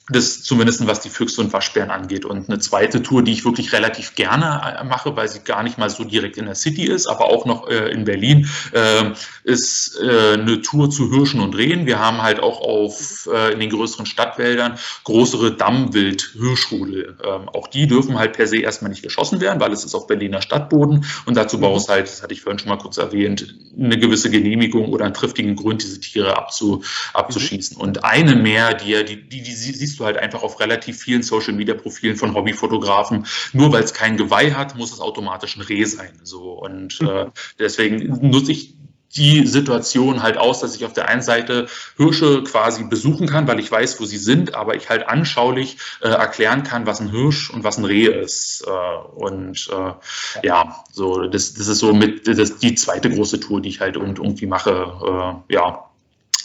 B: das zumindest was die Füchse und Waschbären angeht. Und eine zweite Tour, die ich wirklich relativ gerne äh, mache, weil sie gar nicht mal so direkt in der City ist, aber auch noch äh, in Berlin, äh, ist äh, eine Tour zu Hirschen und Rehen. Wir haben halt auch auf äh, in den größeren Stadtwäldern größere Dammwild-Hirschrudel. Ähm, auch die dürfen halt per se erstmal nicht geschossen werden, weil es ist auf Berliner Stadtboden. Und dazu brauchst du halt, das hatte ich vorhin schon mal kurz erwähnt, eine gewisse Genehmigung oder einen triftigen Grund, diese Tiere abzu, abzuschießen. Und eine mehr, die, die, die, die siehst siehst du halt einfach auf relativ vielen Social Media Profilen von Hobbyfotografen. Nur weil es kein Geweih hat, muss es automatisch ein Reh sein. So und äh, deswegen nutze ich die Situation halt aus, dass ich auf der einen Seite Hirsche quasi besuchen kann, weil ich weiß, wo sie sind, aber ich halt anschaulich äh, erklären kann, was ein Hirsch und was ein Reh ist. Äh, und äh, ja, so das, das ist so mit das, die zweite große Tour, die ich halt irgendwie mache. Äh, ja,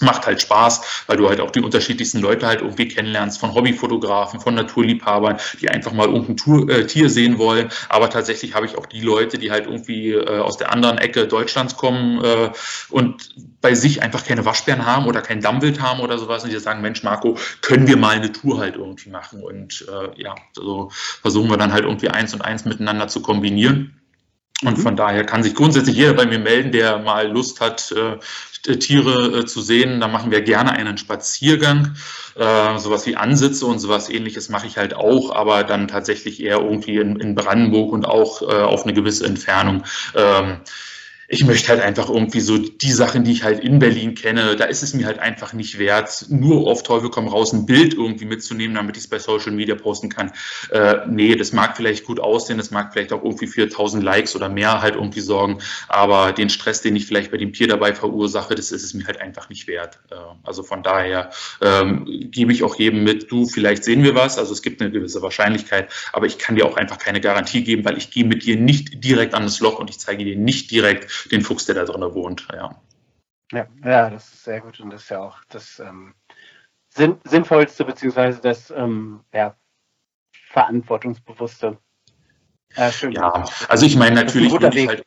B: macht halt Spaß, weil du halt auch die unterschiedlichsten Leute halt irgendwie kennenlernst, von Hobbyfotografen, von Naturliebhabern, die einfach mal irgendein Tour, äh, Tier sehen wollen. Aber tatsächlich habe ich auch die Leute, die halt irgendwie äh, aus der anderen Ecke Deutschlands kommen äh, und bei sich einfach keine Waschbären haben oder kein Dammwild haben oder sowas und die sagen, Mensch, Marco, können wir mal eine Tour halt irgendwie machen? Und äh, ja, so versuchen wir dann halt irgendwie eins und eins miteinander zu kombinieren. Und mhm. von daher kann sich grundsätzlich jeder bei mir melden, der mal Lust hat, äh, Tiere äh, zu sehen. Da machen wir gerne einen Spaziergang. Äh, sowas wie Ansitze und sowas ähnliches mache ich halt auch, aber dann tatsächlich eher irgendwie in, Brandenburg und auch äh, auf eine gewisse Entfernung. Ich möchte halt einfach irgendwie so die Sachen, die ich halt in Berlin kenne, da ist es mir halt einfach nicht wert, nur auf Teufel komm raus ein Bild irgendwie mitzunehmen, damit ich es bei Social Media posten kann. Äh, nee, das mag vielleicht gut aussehen, das mag vielleicht auch irgendwie für 1000 Likes oder mehr halt irgendwie sorgen, aber den Stress, den ich vielleicht bei dem Tier dabei verursache, das ist es mir halt einfach nicht wert. Äh, also von daher ähm, gebe ich auch jedem mit, du, vielleicht sehen wir was, also es gibt eine gewisse Wahrscheinlichkeit, aber ich kann dir auch einfach keine Garantie geben, weil ich gehe mit dir nicht direkt an das Loch und ich zeige dir nicht direkt, den Fuchs, der da drin wohnt. Ja.
A: ja, ja, das ist sehr gut und das ist ja auch das ähm, Sinn, sinnvollste beziehungsweise das ähm, ja, verantwortungsbewusste.
B: Äh, ja, also ich meine natürlich würde ich halt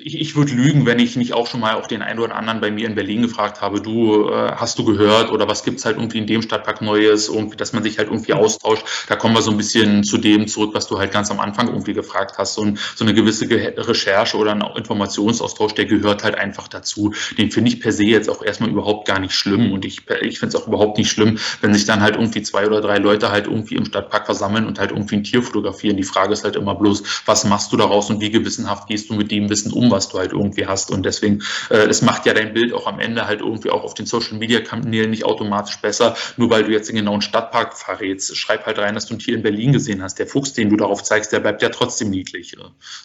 B: ich, ich würde lügen, wenn ich nicht auch schon mal auch den einen oder anderen bei mir in Berlin gefragt habe, du, äh, hast du gehört oder was gibt's halt irgendwie in dem Stadtpark Neues, irgendwie, dass man sich halt irgendwie austauscht. Da kommen wir so ein bisschen zu dem zurück, was du halt ganz am Anfang irgendwie gefragt hast. Ein, so eine gewisse Ge Recherche oder ein Informationsaustausch, der gehört halt einfach dazu. Den finde ich per se jetzt auch erstmal überhaupt gar nicht schlimm und ich, ich finde es auch überhaupt nicht schlimm, wenn sich dann halt irgendwie zwei oder drei Leute halt irgendwie im Stadtpark versammeln und halt irgendwie ein Tier fotografieren. Die Frage ist halt immer bloß, was machst du daraus und wie gewissenhaft gehst du mit dem Wissen um, was du halt irgendwie hast. Und deswegen, äh, es macht ja dein Bild auch am Ende halt irgendwie auch auf den Social Media Kanälen nicht automatisch besser, nur weil du jetzt den genauen Stadtpark verrätst. Schreib halt rein, dass du ein Tier in Berlin gesehen hast. Der Fuchs, den du darauf zeigst, der bleibt ja trotzdem niedlich.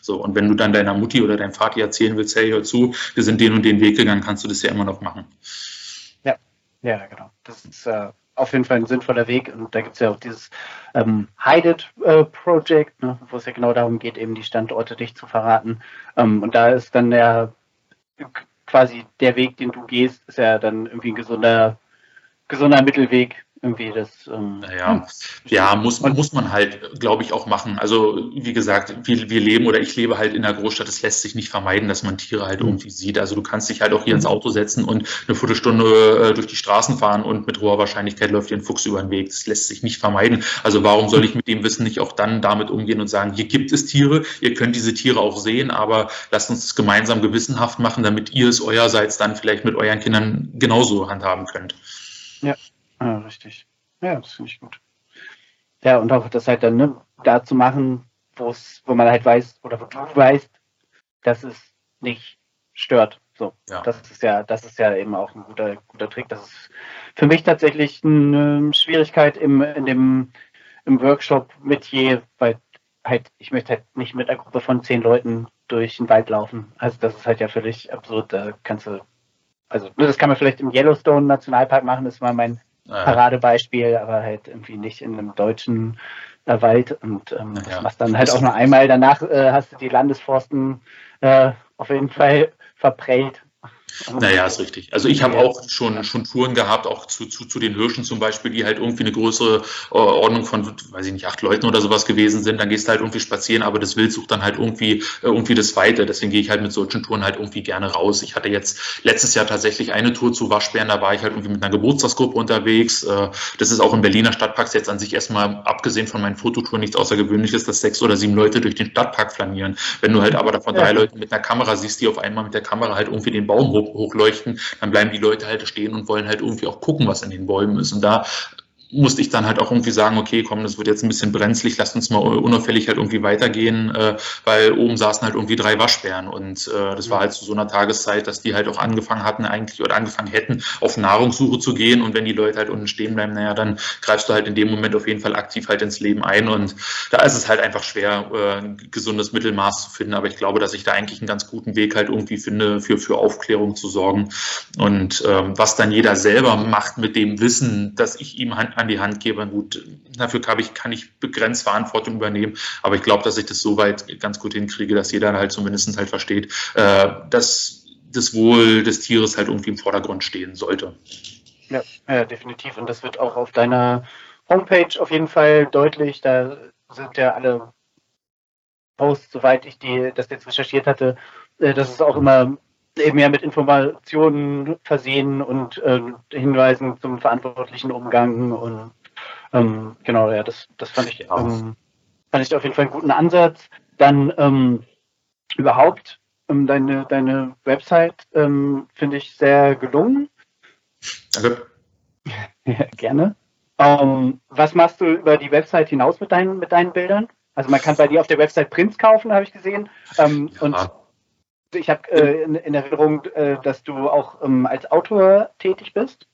B: So, und wenn du dann deiner Mutti oder deinem Vati erzählen willst, hey, hör zu, wir sind den und den Weg gegangen, kannst du das ja immer noch machen.
A: Ja, ja, genau. Das ist äh, auf jeden Fall ein sinnvoller Weg. Und da gibt es ja auch dieses ähm, Hide äh, Project, ne, wo es ja genau darum geht, eben die Standorte dich zu verraten. Ähm, und da ist dann der quasi der Weg, den du gehst, ist ja dann irgendwie ein gesunder, gesunder Mittelweg, irgendwie das.
B: Ähm, naja, hm. ja, muss, muss man halt, glaube ich, auch machen. Also, wie gesagt, wir, wir leben oder ich lebe halt in der Großstadt. Es lässt sich nicht vermeiden, dass man Tiere halt hm. irgendwie sieht. Also, du kannst dich halt auch hier ins hm. Auto setzen und eine Viertelstunde äh, durch die Straßen fahren und mit hoher Wahrscheinlichkeit läuft dir ein Fuchs über den Weg. Das lässt sich nicht vermeiden. Also, warum soll ich mit dem Wissen nicht auch dann damit umgehen und sagen, hier gibt es Tiere, ihr könnt diese Tiere auch sehen, aber lasst uns das gemeinsam gewissenhaft machen, damit ihr es eurerseits dann vielleicht mit euren Kindern genauso handhaben könnt.
A: Ja, Ja, richtig. Ja, das finde ich gut. Ja, und auch das halt dann ne, da zu machen, wo es, wo man halt weiß, oder wo du weißt, dass es nicht stört. So, ja. das ist ja, das ist ja eben auch ein guter, guter Trick. Das ist für mich tatsächlich eine Schwierigkeit im, in dem, im Workshop mit je, weil halt, ich möchte halt nicht mit einer Gruppe von zehn Leuten durch den Wald laufen. Also das ist halt ja völlig absurd. Da kannst du, also ne, das kann man vielleicht im Yellowstone Nationalpark machen, das war mein ja. Paradebeispiel, aber halt irgendwie nicht in einem deutschen äh, Wald. Und ähm, das machst dann halt auch nur einmal. Danach äh, hast du die Landesforsten äh, auf jeden Fall verprellt.
B: Naja, ist richtig. Also ich habe auch schon, schon Touren gehabt, auch zu, zu, zu den Hirschen zum Beispiel, die halt irgendwie eine größere äh, Ordnung von, weiß ich nicht, acht Leuten oder sowas gewesen sind. Dann gehst du halt irgendwie spazieren, aber das Wild sucht dann halt irgendwie, äh, irgendwie das Weite. Deswegen gehe ich halt mit solchen Touren halt irgendwie gerne raus. Ich hatte jetzt letztes Jahr tatsächlich eine Tour zu Waschbären, da war ich halt irgendwie mit einer Geburtstagsgruppe unterwegs. Äh, das ist auch im Berliner Stadtpark jetzt an sich erstmal, abgesehen von meinen Fototouren, nichts Außergewöhnliches, dass sechs oder sieben Leute durch den Stadtpark flanieren. Wenn du halt aber davon ja. drei Leute mit einer Kamera siehst, die auf einmal mit der Kamera halt irgendwie den Baum hoch, hochleuchten, dann bleiben die Leute halt stehen und wollen halt irgendwie auch gucken, was in den Bäumen ist. Und da musste ich dann halt auch irgendwie sagen, okay, komm, das wird jetzt ein bisschen brenzlig, lasst uns mal unauffällig halt irgendwie weitergehen, äh, weil oben saßen halt irgendwie drei Waschbären und äh, das war halt zu so einer Tageszeit, dass die halt auch angefangen hatten eigentlich oder angefangen hätten, auf Nahrungssuche zu gehen und wenn die Leute halt unten stehen bleiben, naja, dann greifst du halt in dem Moment auf jeden Fall aktiv halt ins Leben ein und da ist es halt einfach schwer, äh, ein gesundes Mittelmaß zu finden, aber ich glaube, dass ich da eigentlich einen ganz guten Weg halt irgendwie finde, für, für Aufklärung zu sorgen und ähm, was dann jeder selber macht mit dem Wissen, dass ich ihm an an die Hand gebe. Gut, dafür kann ich, kann ich begrenzt Verantwortung übernehmen, aber ich glaube, dass ich das soweit ganz gut hinkriege, dass jeder halt zumindest halt versteht, äh, dass das Wohl des Tieres halt irgendwie im Vordergrund stehen sollte.
A: Ja, ja, definitiv. Und das wird auch auf deiner Homepage auf jeden Fall deutlich. Da sind ja alle Posts, soweit ich die, das jetzt recherchiert hatte, äh, dass es auch immer eben ja mit Informationen versehen und äh, Hinweisen zum verantwortlichen Umgang und ähm, genau, ja, das, das fand ich, ähm, fand ich auf jeden Fall einen guten Ansatz. Dann ähm, überhaupt ähm, deine, deine Website ähm, finde ich sehr gelungen. Danke. ja, gerne. Ähm, was machst du über die Website hinaus mit deinen, mit deinen Bildern? Also man kann bei dir auf der Website Prints kaufen, habe ich gesehen. Ähm, ja. Und ich habe äh, in, in, Erinnerung, äh, dass du auch ähm, als Autor tätig bist.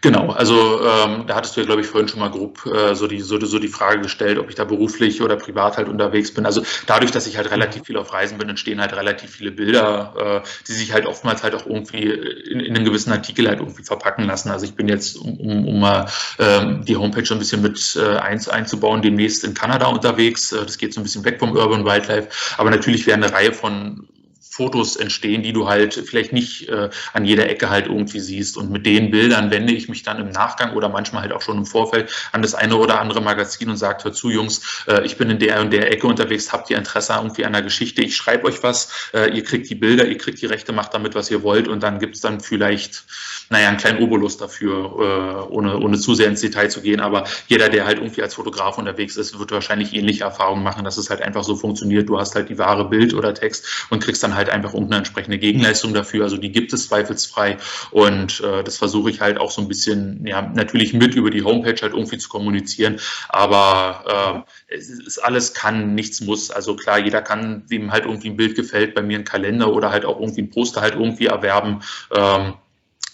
B: Genau, also ähm, da hattest du ja, glaube ich, vorhin schon mal grob äh, so, die, so, so die Frage gestellt, ob ich da beruflich oder privat halt unterwegs bin. Also dadurch, dass ich halt relativ viel auf Reisen bin, entstehen halt relativ viele Bilder, äh, die sich halt oftmals halt auch irgendwie in, in einen gewissen Artikel halt irgendwie verpacken lassen. Also ich bin jetzt, um, um, um mal ähm, die Homepage ein bisschen mit äh, eins, einzubauen, demnächst in Kanada unterwegs. Äh, das geht so ein bisschen weg vom Urban Wildlife. Aber natürlich wäre eine Reihe von Fotos entstehen, die du halt vielleicht nicht äh, an jeder Ecke halt irgendwie siehst. Und mit den Bildern wende ich mich dann im Nachgang oder manchmal halt auch schon im Vorfeld an das eine oder andere Magazin und sage, hör zu, Jungs, äh, ich bin in der und der Ecke unterwegs, habt ihr Interesse irgendwie an der Geschichte? Ich schreibe euch was, äh, ihr kriegt die Bilder, ihr kriegt die Rechte, macht damit, was ihr wollt und dann gibt es dann vielleicht, naja, einen kleinen Obolus dafür, äh, ohne, ohne zu sehr ins Detail zu gehen. Aber jeder, der halt irgendwie als Fotograf unterwegs ist, wird wahrscheinlich ähnliche Erfahrungen machen, dass es halt einfach so funktioniert. Du hast halt die wahre Bild oder Text und kriegst dann halt halt einfach irgendeine entsprechende Gegenleistung dafür. Also die gibt es zweifelsfrei und äh, das versuche ich halt auch so ein bisschen, ja, natürlich mit über die Homepage halt irgendwie zu kommunizieren, aber äh, es ist alles kann, nichts muss. Also klar, jeder kann, dem halt irgendwie ein Bild gefällt, bei mir ein Kalender oder halt auch irgendwie ein Poster halt irgendwie erwerben. Ähm,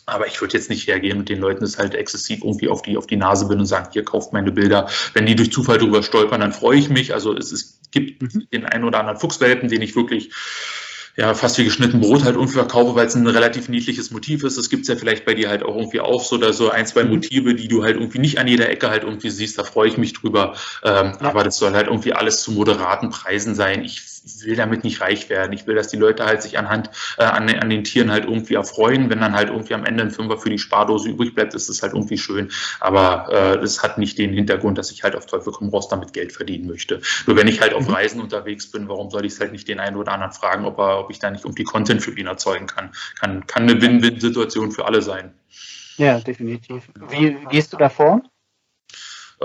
B: aber ich würde jetzt nicht hergehen mit den Leuten das halt exzessiv irgendwie auf die, auf die Nase bin und sagen, hier kauft meine Bilder. Wenn die durch Zufall drüber stolpern, dann freue ich mich. Also es, es gibt mhm. den einen oder anderen Fuchswelpen, den ich wirklich ja, fast wie geschnitten Brot halt irgendwie verkaufe, weil es ein relativ niedliches Motiv ist. Das gibt's ja vielleicht bei dir halt auch irgendwie auch so oder so ein, zwei mhm. Motive, die du halt irgendwie nicht an jeder Ecke halt irgendwie siehst. Da freue ich mich drüber. Ähm, ja. Aber das soll halt irgendwie alles zu moderaten Preisen sein. Ich will damit nicht reich werden. Ich will, dass die Leute halt sich anhand äh, an, an, den Tieren halt irgendwie erfreuen. Wenn dann halt irgendwie am Ende ein Fünfer für die Spardose übrig bleibt, ist das halt irgendwie schön. Aber äh, das hat nicht den Hintergrund, dass ich halt auf Teufel komm raus damit Geld verdienen möchte. Nur wenn ich halt auf mhm. Reisen unterwegs bin, warum soll ich es halt nicht den einen oder anderen fragen, ob, er, ob ich da nicht irgendwie Content für ihn erzeugen kann? Kann, kann eine Win-Win-Situation für alle sein.
A: Ja, definitiv. Wie gehst du da vor?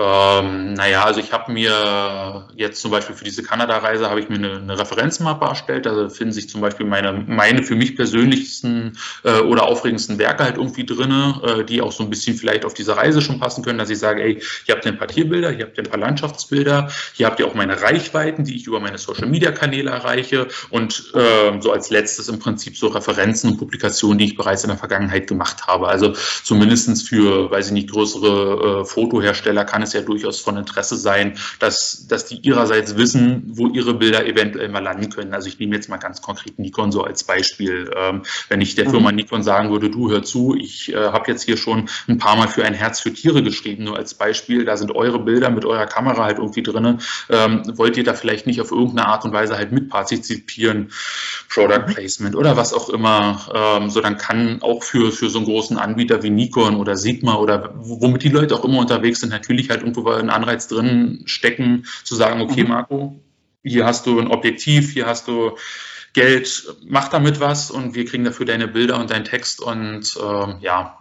B: Ähm, naja, also ich habe mir jetzt zum Beispiel für diese Kanada-Reise habe ich mir eine, eine, Referenzmappe erstellt. Da finden sich zum Beispiel meine, meine für mich persönlichsten äh, oder aufregendsten Werke halt irgendwie drinne, äh, die auch so ein bisschen vielleicht auf diese Reise schon passen können, dass ich sage, ey, hier habt ihr ein paar Tierbilder, hier habt ihr ein paar Landschaftsbilder, hier habt ihr auch meine Reichweiten, die ich über meine Social-Media-Kanäle erreiche und äh, so als letztes im Prinzip so Referenzen und Publikationen, die ich bereits in der Vergangenheit gemacht habe. Also zumindestens für, weiß ich nicht, größere äh, Fotohersteller kann es es ja durchaus von Interesse sein, dass, dass die ihrerseits wissen, wo ihre Bilder eventuell mal landen können. Also ich nehme jetzt mal ganz konkret Nikon so als Beispiel. Ähm, wenn ich der mhm. Firma Nikon sagen würde, du hör zu, ich äh, habe jetzt hier schon ein paar Mal für ein Herz für Tiere geschrieben, nur als Beispiel, da sind eure Bilder mit eurer Kamera halt irgendwie drin. Ähm, wollt ihr da vielleicht nicht auf irgendeine Art und Weise halt mitpartizipieren, Product mhm. Placement oder was auch immer, ähm, so dann kann auch für, für so einen großen Anbieter wie Nikon oder Sigma oder womit die Leute auch immer unterwegs sind, natürlich halt halt irgendwo einen Anreiz drin stecken, zu sagen, okay, mhm. Marco, hier hast du ein Objektiv, hier hast du Geld, mach damit was und wir kriegen dafür deine Bilder und deinen Text und äh, ja,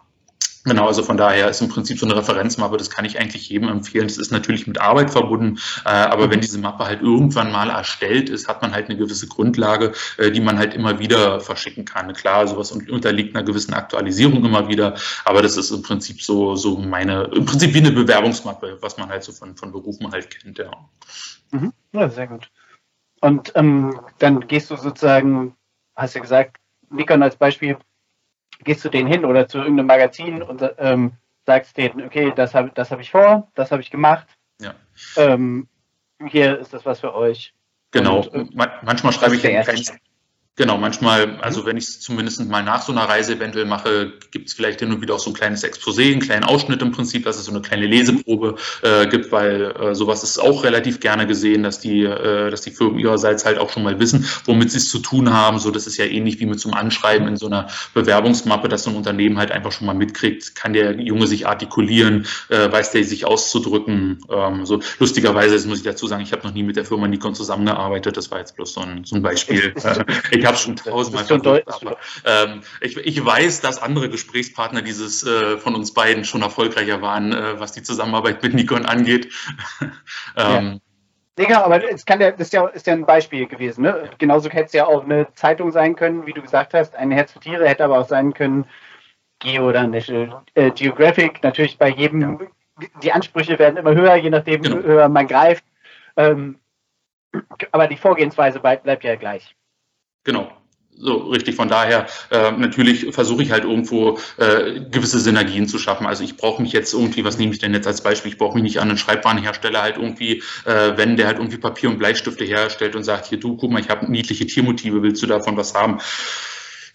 B: Genau, also von daher ist im Prinzip so eine Referenzmappe, das kann ich eigentlich jedem empfehlen. Das ist natürlich mit Arbeit verbunden, äh, aber wenn diese Mappe halt irgendwann mal erstellt ist, hat man halt eine gewisse Grundlage, äh, die man halt immer wieder verschicken kann. Klar, sowas unterliegt einer gewissen Aktualisierung immer wieder, aber das ist im Prinzip so, so meine, im Prinzip wie eine Bewerbungsmappe, was man halt so von, von Berufen halt kennt, ja.
A: Mhm. Ja, sehr gut. Und ähm, dann gehst du sozusagen, hast du ja gesagt, Nikon als Beispiel gehst du denen hin oder zu irgendeinem Magazin und ähm, sagst denen, okay, das habe das hab ich vor, das habe ich gemacht. Ja. Ähm, hier ist das was für euch.
B: Genau. Und, äh, manchmal schreibe ich ein kleines, Genau, manchmal, also wenn ich es zumindest mal nach so einer Reise eventuell mache, gibt es vielleicht hin und wieder auch so ein kleines Exposé, einen kleinen Ausschnitt im Prinzip, dass es so eine kleine Leseprobe äh, gibt, weil äh, sowas ist auch relativ gerne gesehen, dass die, äh, dass die Firmen ihrerseits halt auch schon mal wissen, womit sie es zu tun haben. So, das ist ja ähnlich wie mit so einem Anschreiben in so einer Bewerbungsmappe, dass so ein Unternehmen halt einfach schon mal mitkriegt, kann der Junge sich artikulieren, äh, weiß der sich auszudrücken. Ähm, so lustigerweise, das muss ich dazu sagen, ich habe noch nie mit der Firma Nikon zusammengearbeitet, das war jetzt bloß so ein, so ein Beispiel. ich habe schon tausendmal versucht, aber ähm, ich, ich, weiß, dass andere Gesprächspartner dieses äh, von uns beiden schon erfolgreicher waren, äh, was die Zusammenarbeit mit Nikon angeht.
A: ähm, ja. Genau, aber es kann ja, das ist ja, ist ja ein Beispiel gewesen. Ne? Genauso hätte es ja auch eine Zeitung sein können, wie du gesagt hast. Ein Herz für Tiere hätte aber auch sein können, Geo oder National äh, Geographic. Natürlich bei jedem, ja. die Ansprüche werden immer höher, je nachdem genau. höher man greift. Ähm, aber die Vorgehensweise bleibt ja gleich.
B: Genau. So, richtig. Von daher, äh, natürlich versuche ich halt irgendwo äh, gewisse Synergien zu schaffen. Also ich brauche mich jetzt irgendwie, was nehme ich denn jetzt als Beispiel? Ich brauche mich nicht an einen Schreibwarenhersteller halt irgendwie, äh, wenn der halt irgendwie Papier und Bleistifte herstellt und sagt, hier du, guck mal, ich habe niedliche Tiermotive, willst du davon was haben?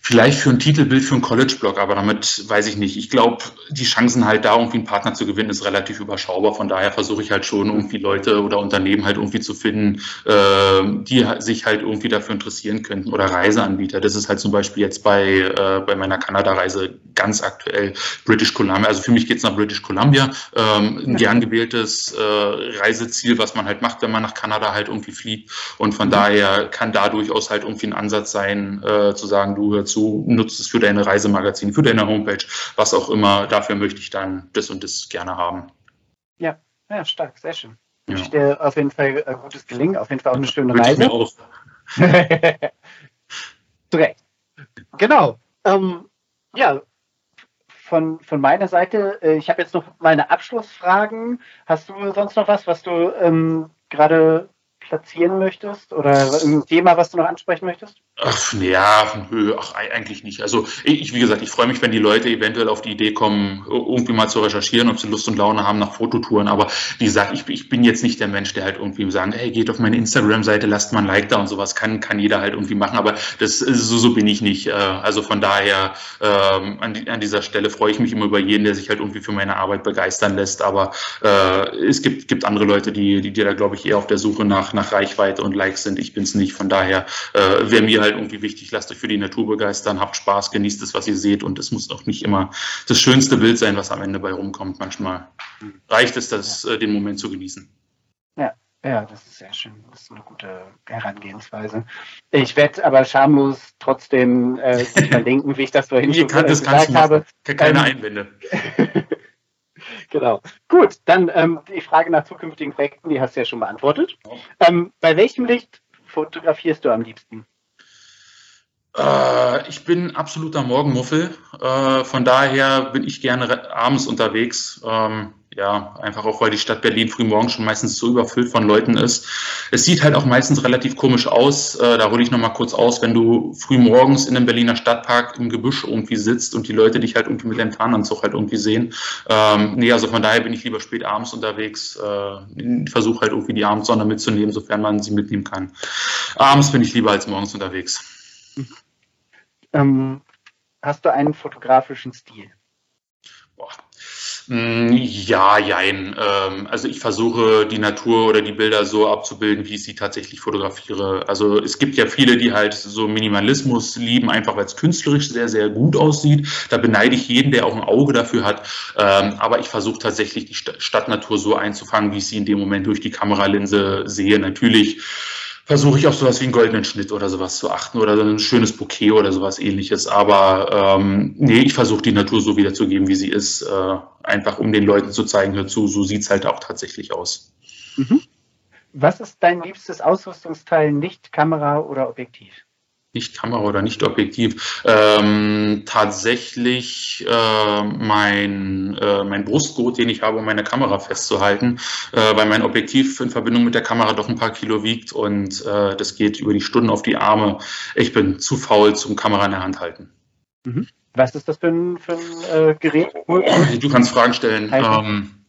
B: Vielleicht für ein Titelbild für einen College-Blog, aber damit weiß ich nicht. Ich glaube, die Chancen halt da irgendwie einen Partner zu gewinnen, ist relativ überschaubar. Von daher versuche ich halt schon irgendwie Leute oder Unternehmen halt irgendwie zu finden, äh, die sich halt irgendwie dafür interessieren könnten oder Reiseanbieter. Das ist halt zum Beispiel jetzt bei, äh, bei meiner Kanada-Reise ganz aktuell British Columbia. Also für mich geht's nach British Columbia. Ähm, ein gern gewähltes äh, Reiseziel, was man halt macht, wenn man nach Kanada halt irgendwie fliegt. Und von mhm. daher kann da durchaus halt irgendwie ein Ansatz sein, äh, zu sagen, du hör dazu, nutzt es für deine Reisemagazin, für deine Homepage, was auch immer. Dafür möchte ich dann das und das gerne haben.
A: Ja, ja, stark, sehr schön. Ich wünsche dir auf jeden Fall ein gutes Gelingen, auf jeden Fall auch eine schöne Reise. Ich mir auch. Direkt. Genau. Ähm, ja, von, von meiner Seite, äh, ich habe jetzt noch meine Abschlussfragen. Hast du sonst noch was, was du ähm, gerade platzieren möchtest oder ein Thema, was du noch ansprechen möchtest?
B: Ach, ja, ach, eigentlich nicht. Also ich, wie gesagt, ich freue mich, wenn die Leute eventuell auf die Idee kommen, irgendwie mal zu recherchieren, ob sie Lust und Laune haben nach Fototouren. Aber wie gesagt, ich, ich bin jetzt nicht der Mensch, der halt irgendwie sagt, hey, geht auf meine Instagram-Seite, lasst mal ein Like da und sowas. Kann, kann jeder halt irgendwie machen. Aber das, so, so bin ich nicht. Äh, also von daher, ähm, an, an dieser Stelle freue ich mich immer über jeden, der sich halt irgendwie für meine Arbeit begeistern lässt. Aber äh, es gibt, gibt andere Leute, die, die, die da, glaube ich, eher auf der Suche nach, nach Reichweite und Likes sind. Ich bin es nicht. Von daher äh, wäre mir halt irgendwie wichtig, lasst euch für die Natur begeistern, habt Spaß, genießt es, was ihr seht und es muss auch nicht immer das schönste Bild sein, was am Ende bei rumkommt. Manchmal reicht es, das, äh, den Moment zu genießen.
A: Ja, ja, das ist sehr schön. Das ist eine gute Herangehensweise. Ich werde aber schamlos trotzdem äh, verlinken, wie ich das vorhin schon
B: kann, das gesagt habe. Keine ähm, Einwände.
A: Genau. Gut, dann ähm, die Frage nach zukünftigen Projekten, die hast du ja schon beantwortet. Ähm, bei welchem Licht fotografierst du am liebsten?
B: Äh, ich bin absoluter Morgenmuffel. Äh, von daher bin ich gerne abends unterwegs. Ähm, ja, einfach auch, weil die Stadt Berlin frühmorgens schon meistens so überfüllt von Leuten ist. Es sieht halt auch meistens relativ komisch aus. Äh, da hole ich nochmal kurz aus, wenn du frühmorgens in einem Berliner Stadtpark im Gebüsch irgendwie sitzt und die Leute dich halt irgendwie mit dem Tarnanzug halt irgendwie sehen. Ähm, nee, also von daher bin ich lieber spät abends unterwegs. Äh, Versuche halt irgendwie die Abendsonne mitzunehmen, sofern man sie mitnehmen kann. Abends bin ich lieber als morgens unterwegs.
A: Ähm, hast du einen fotografischen Stil?
B: Boah. Mm, ja, jein. Ähm, also ich versuche die Natur oder die Bilder so abzubilden, wie ich sie tatsächlich fotografiere. Also es gibt ja viele, die halt so Minimalismus lieben, einfach weil es künstlerisch sehr, sehr gut aussieht. Da beneide ich jeden, der auch ein Auge dafür hat. Ähm, aber ich versuche tatsächlich die Stadtnatur so einzufangen, wie ich sie in dem Moment durch die Kameralinse sehe. Natürlich versuche ich auf sowas wie einen goldenen Schnitt oder sowas zu achten oder ein schönes Bouquet oder sowas ähnliches. Aber ähm, nee, ich versuche die Natur so wiederzugeben, wie sie ist, äh, einfach um den Leuten zu zeigen, hör zu, so sieht es halt auch tatsächlich aus.
A: Mhm. Was ist dein liebstes Ausrüstungsteil, nicht Kamera oder Objektiv?
B: Nicht Kamera oder nicht Objektiv, ähm, tatsächlich äh, mein, äh, mein Brustgurt, den ich habe, um meine Kamera festzuhalten, äh, weil mein Objektiv in Verbindung mit der Kamera doch ein paar Kilo wiegt und äh, das geht über die Stunden auf die Arme. Ich bin zu faul zum Kamera in der Hand halten.
A: Mhm. Was ist das für ein, für ein äh, Gerät?
B: Du kannst Fragen stellen. Ähm,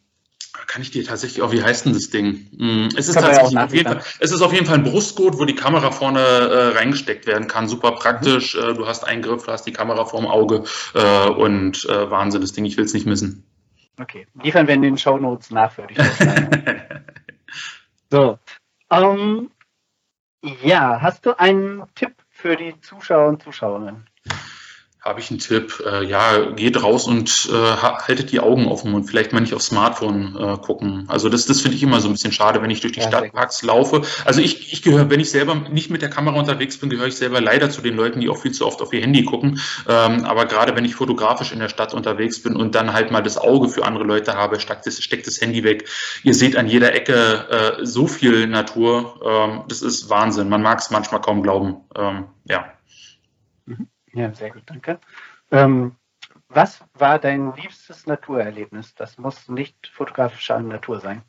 B: kann ich dir tatsächlich auch, wie heißt denn das Ding? Hm, es ist tatsächlich auf jeden, Fall, es ist auf jeden Fall ein Brustgurt, wo die Kamera vorne äh, reingesteckt werden kann. Super praktisch. Mhm. Äh, du hast einen Griff, du hast die Kamera vorm Auge äh, und äh, Wahnsinn, das Ding, ich will es nicht missen.
A: Okay, liefern wir in den Show Notes nach, würde ich So, um, ähm, ja, hast du einen Tipp für die Zuschauer und Zuschauerinnen?
B: Habe ich einen Tipp. Äh, ja, geht raus und äh, haltet die Augen offen und vielleicht mal nicht aufs Smartphone äh, gucken. Also das, das finde ich immer so ein bisschen schade, wenn ich durch die ja, Stadtparks laufe. Also ich, ich gehöre, wenn ich selber nicht mit der Kamera unterwegs bin, gehöre ich selber leider zu den Leuten, die auch viel zu oft auf ihr Handy gucken. Ähm, aber gerade wenn ich fotografisch in der Stadt unterwegs bin und dann halt mal das Auge für andere Leute habe, steckt das, steckt das Handy weg. Ihr seht an jeder Ecke äh, so viel Natur. Ähm, das ist Wahnsinn. Man mag es manchmal kaum glauben. Ähm, ja.
A: Ja, sehr gut, danke. Ähm, was war dein liebstes Naturerlebnis? Das muss nicht fotografische Natur sein.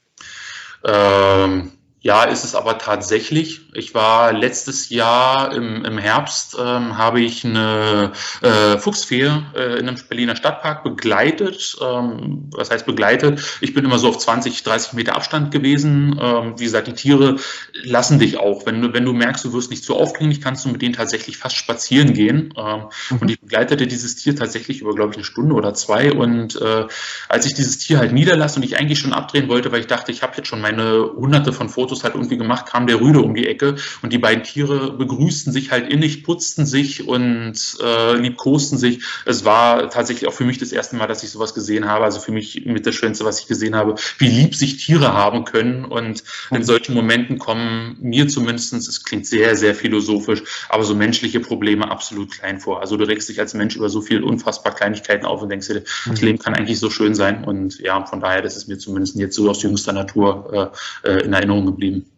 B: Ähm, ja, ist es aber tatsächlich. Ich war letztes Jahr im, im Herbst, ähm, habe ich eine äh, Fuchsfee äh, in einem Berliner Stadtpark begleitet. Ähm, was heißt begleitet? Ich bin immer so auf 20, 30 Meter Abstand gewesen. Ähm, wie gesagt, die Tiere lassen dich auch. Wenn du, wenn du merkst, du wirst nicht zu aufdringlich, kannst du mit denen tatsächlich fast spazieren gehen. Ähm, mhm. Und ich begleitete dieses Tier tatsächlich über, glaube ich, eine Stunde oder zwei. Und äh, als ich dieses Tier halt niederlasse und ich eigentlich schon abdrehen wollte, weil ich dachte, ich habe jetzt schon meine hunderte von Fotos Fotos halt irgendwie gemacht, kam der Rüde um die Ecke und die beiden Tiere begrüßten sich halt innig, putzten sich und äh, liebkosten sich. Es war tatsächlich auch für mich das erste Mal, dass ich sowas gesehen habe. Also für mich mit das Schönste, was ich gesehen habe, wie lieb sich Tiere haben können. Und in mhm. solchen Momenten kommen mir zumindest, es klingt sehr, sehr philosophisch, aber so menschliche Probleme absolut klein vor. Also du regst dich als Mensch über so viele unfassbar Kleinigkeiten auf und denkst dir, das mhm. Leben kann eigentlich so schön sein. Und ja, von daher, das ist mir zumindest jetzt so aus jüngster Natur äh, äh in Erinnerung geblieben geblieben.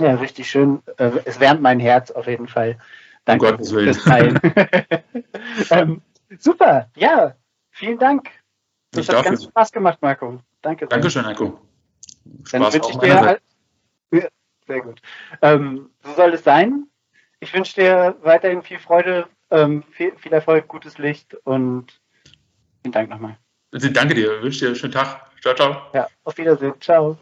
A: Ja, richtig schön. Äh, es wärmt mein Herz auf jeden Fall.
B: Danke um Gottes Willen.
A: ähm, super, ja, vielen Dank. Das ich hat ganz Spaß gemacht, Marco. Danke.
B: Dankeschön, Heiko.
A: Dann wünsche ich dir halt, ja, sehr gut. Ähm, so soll es sein. Ich wünsche dir weiterhin viel Freude, ähm, viel, viel, Erfolg, gutes Licht und vielen Dank nochmal.
B: Danke dir. Ich wünsche dir einen schönen Tag. Ciao, ciao.
A: Ja, auf Wiedersehen. Ciao.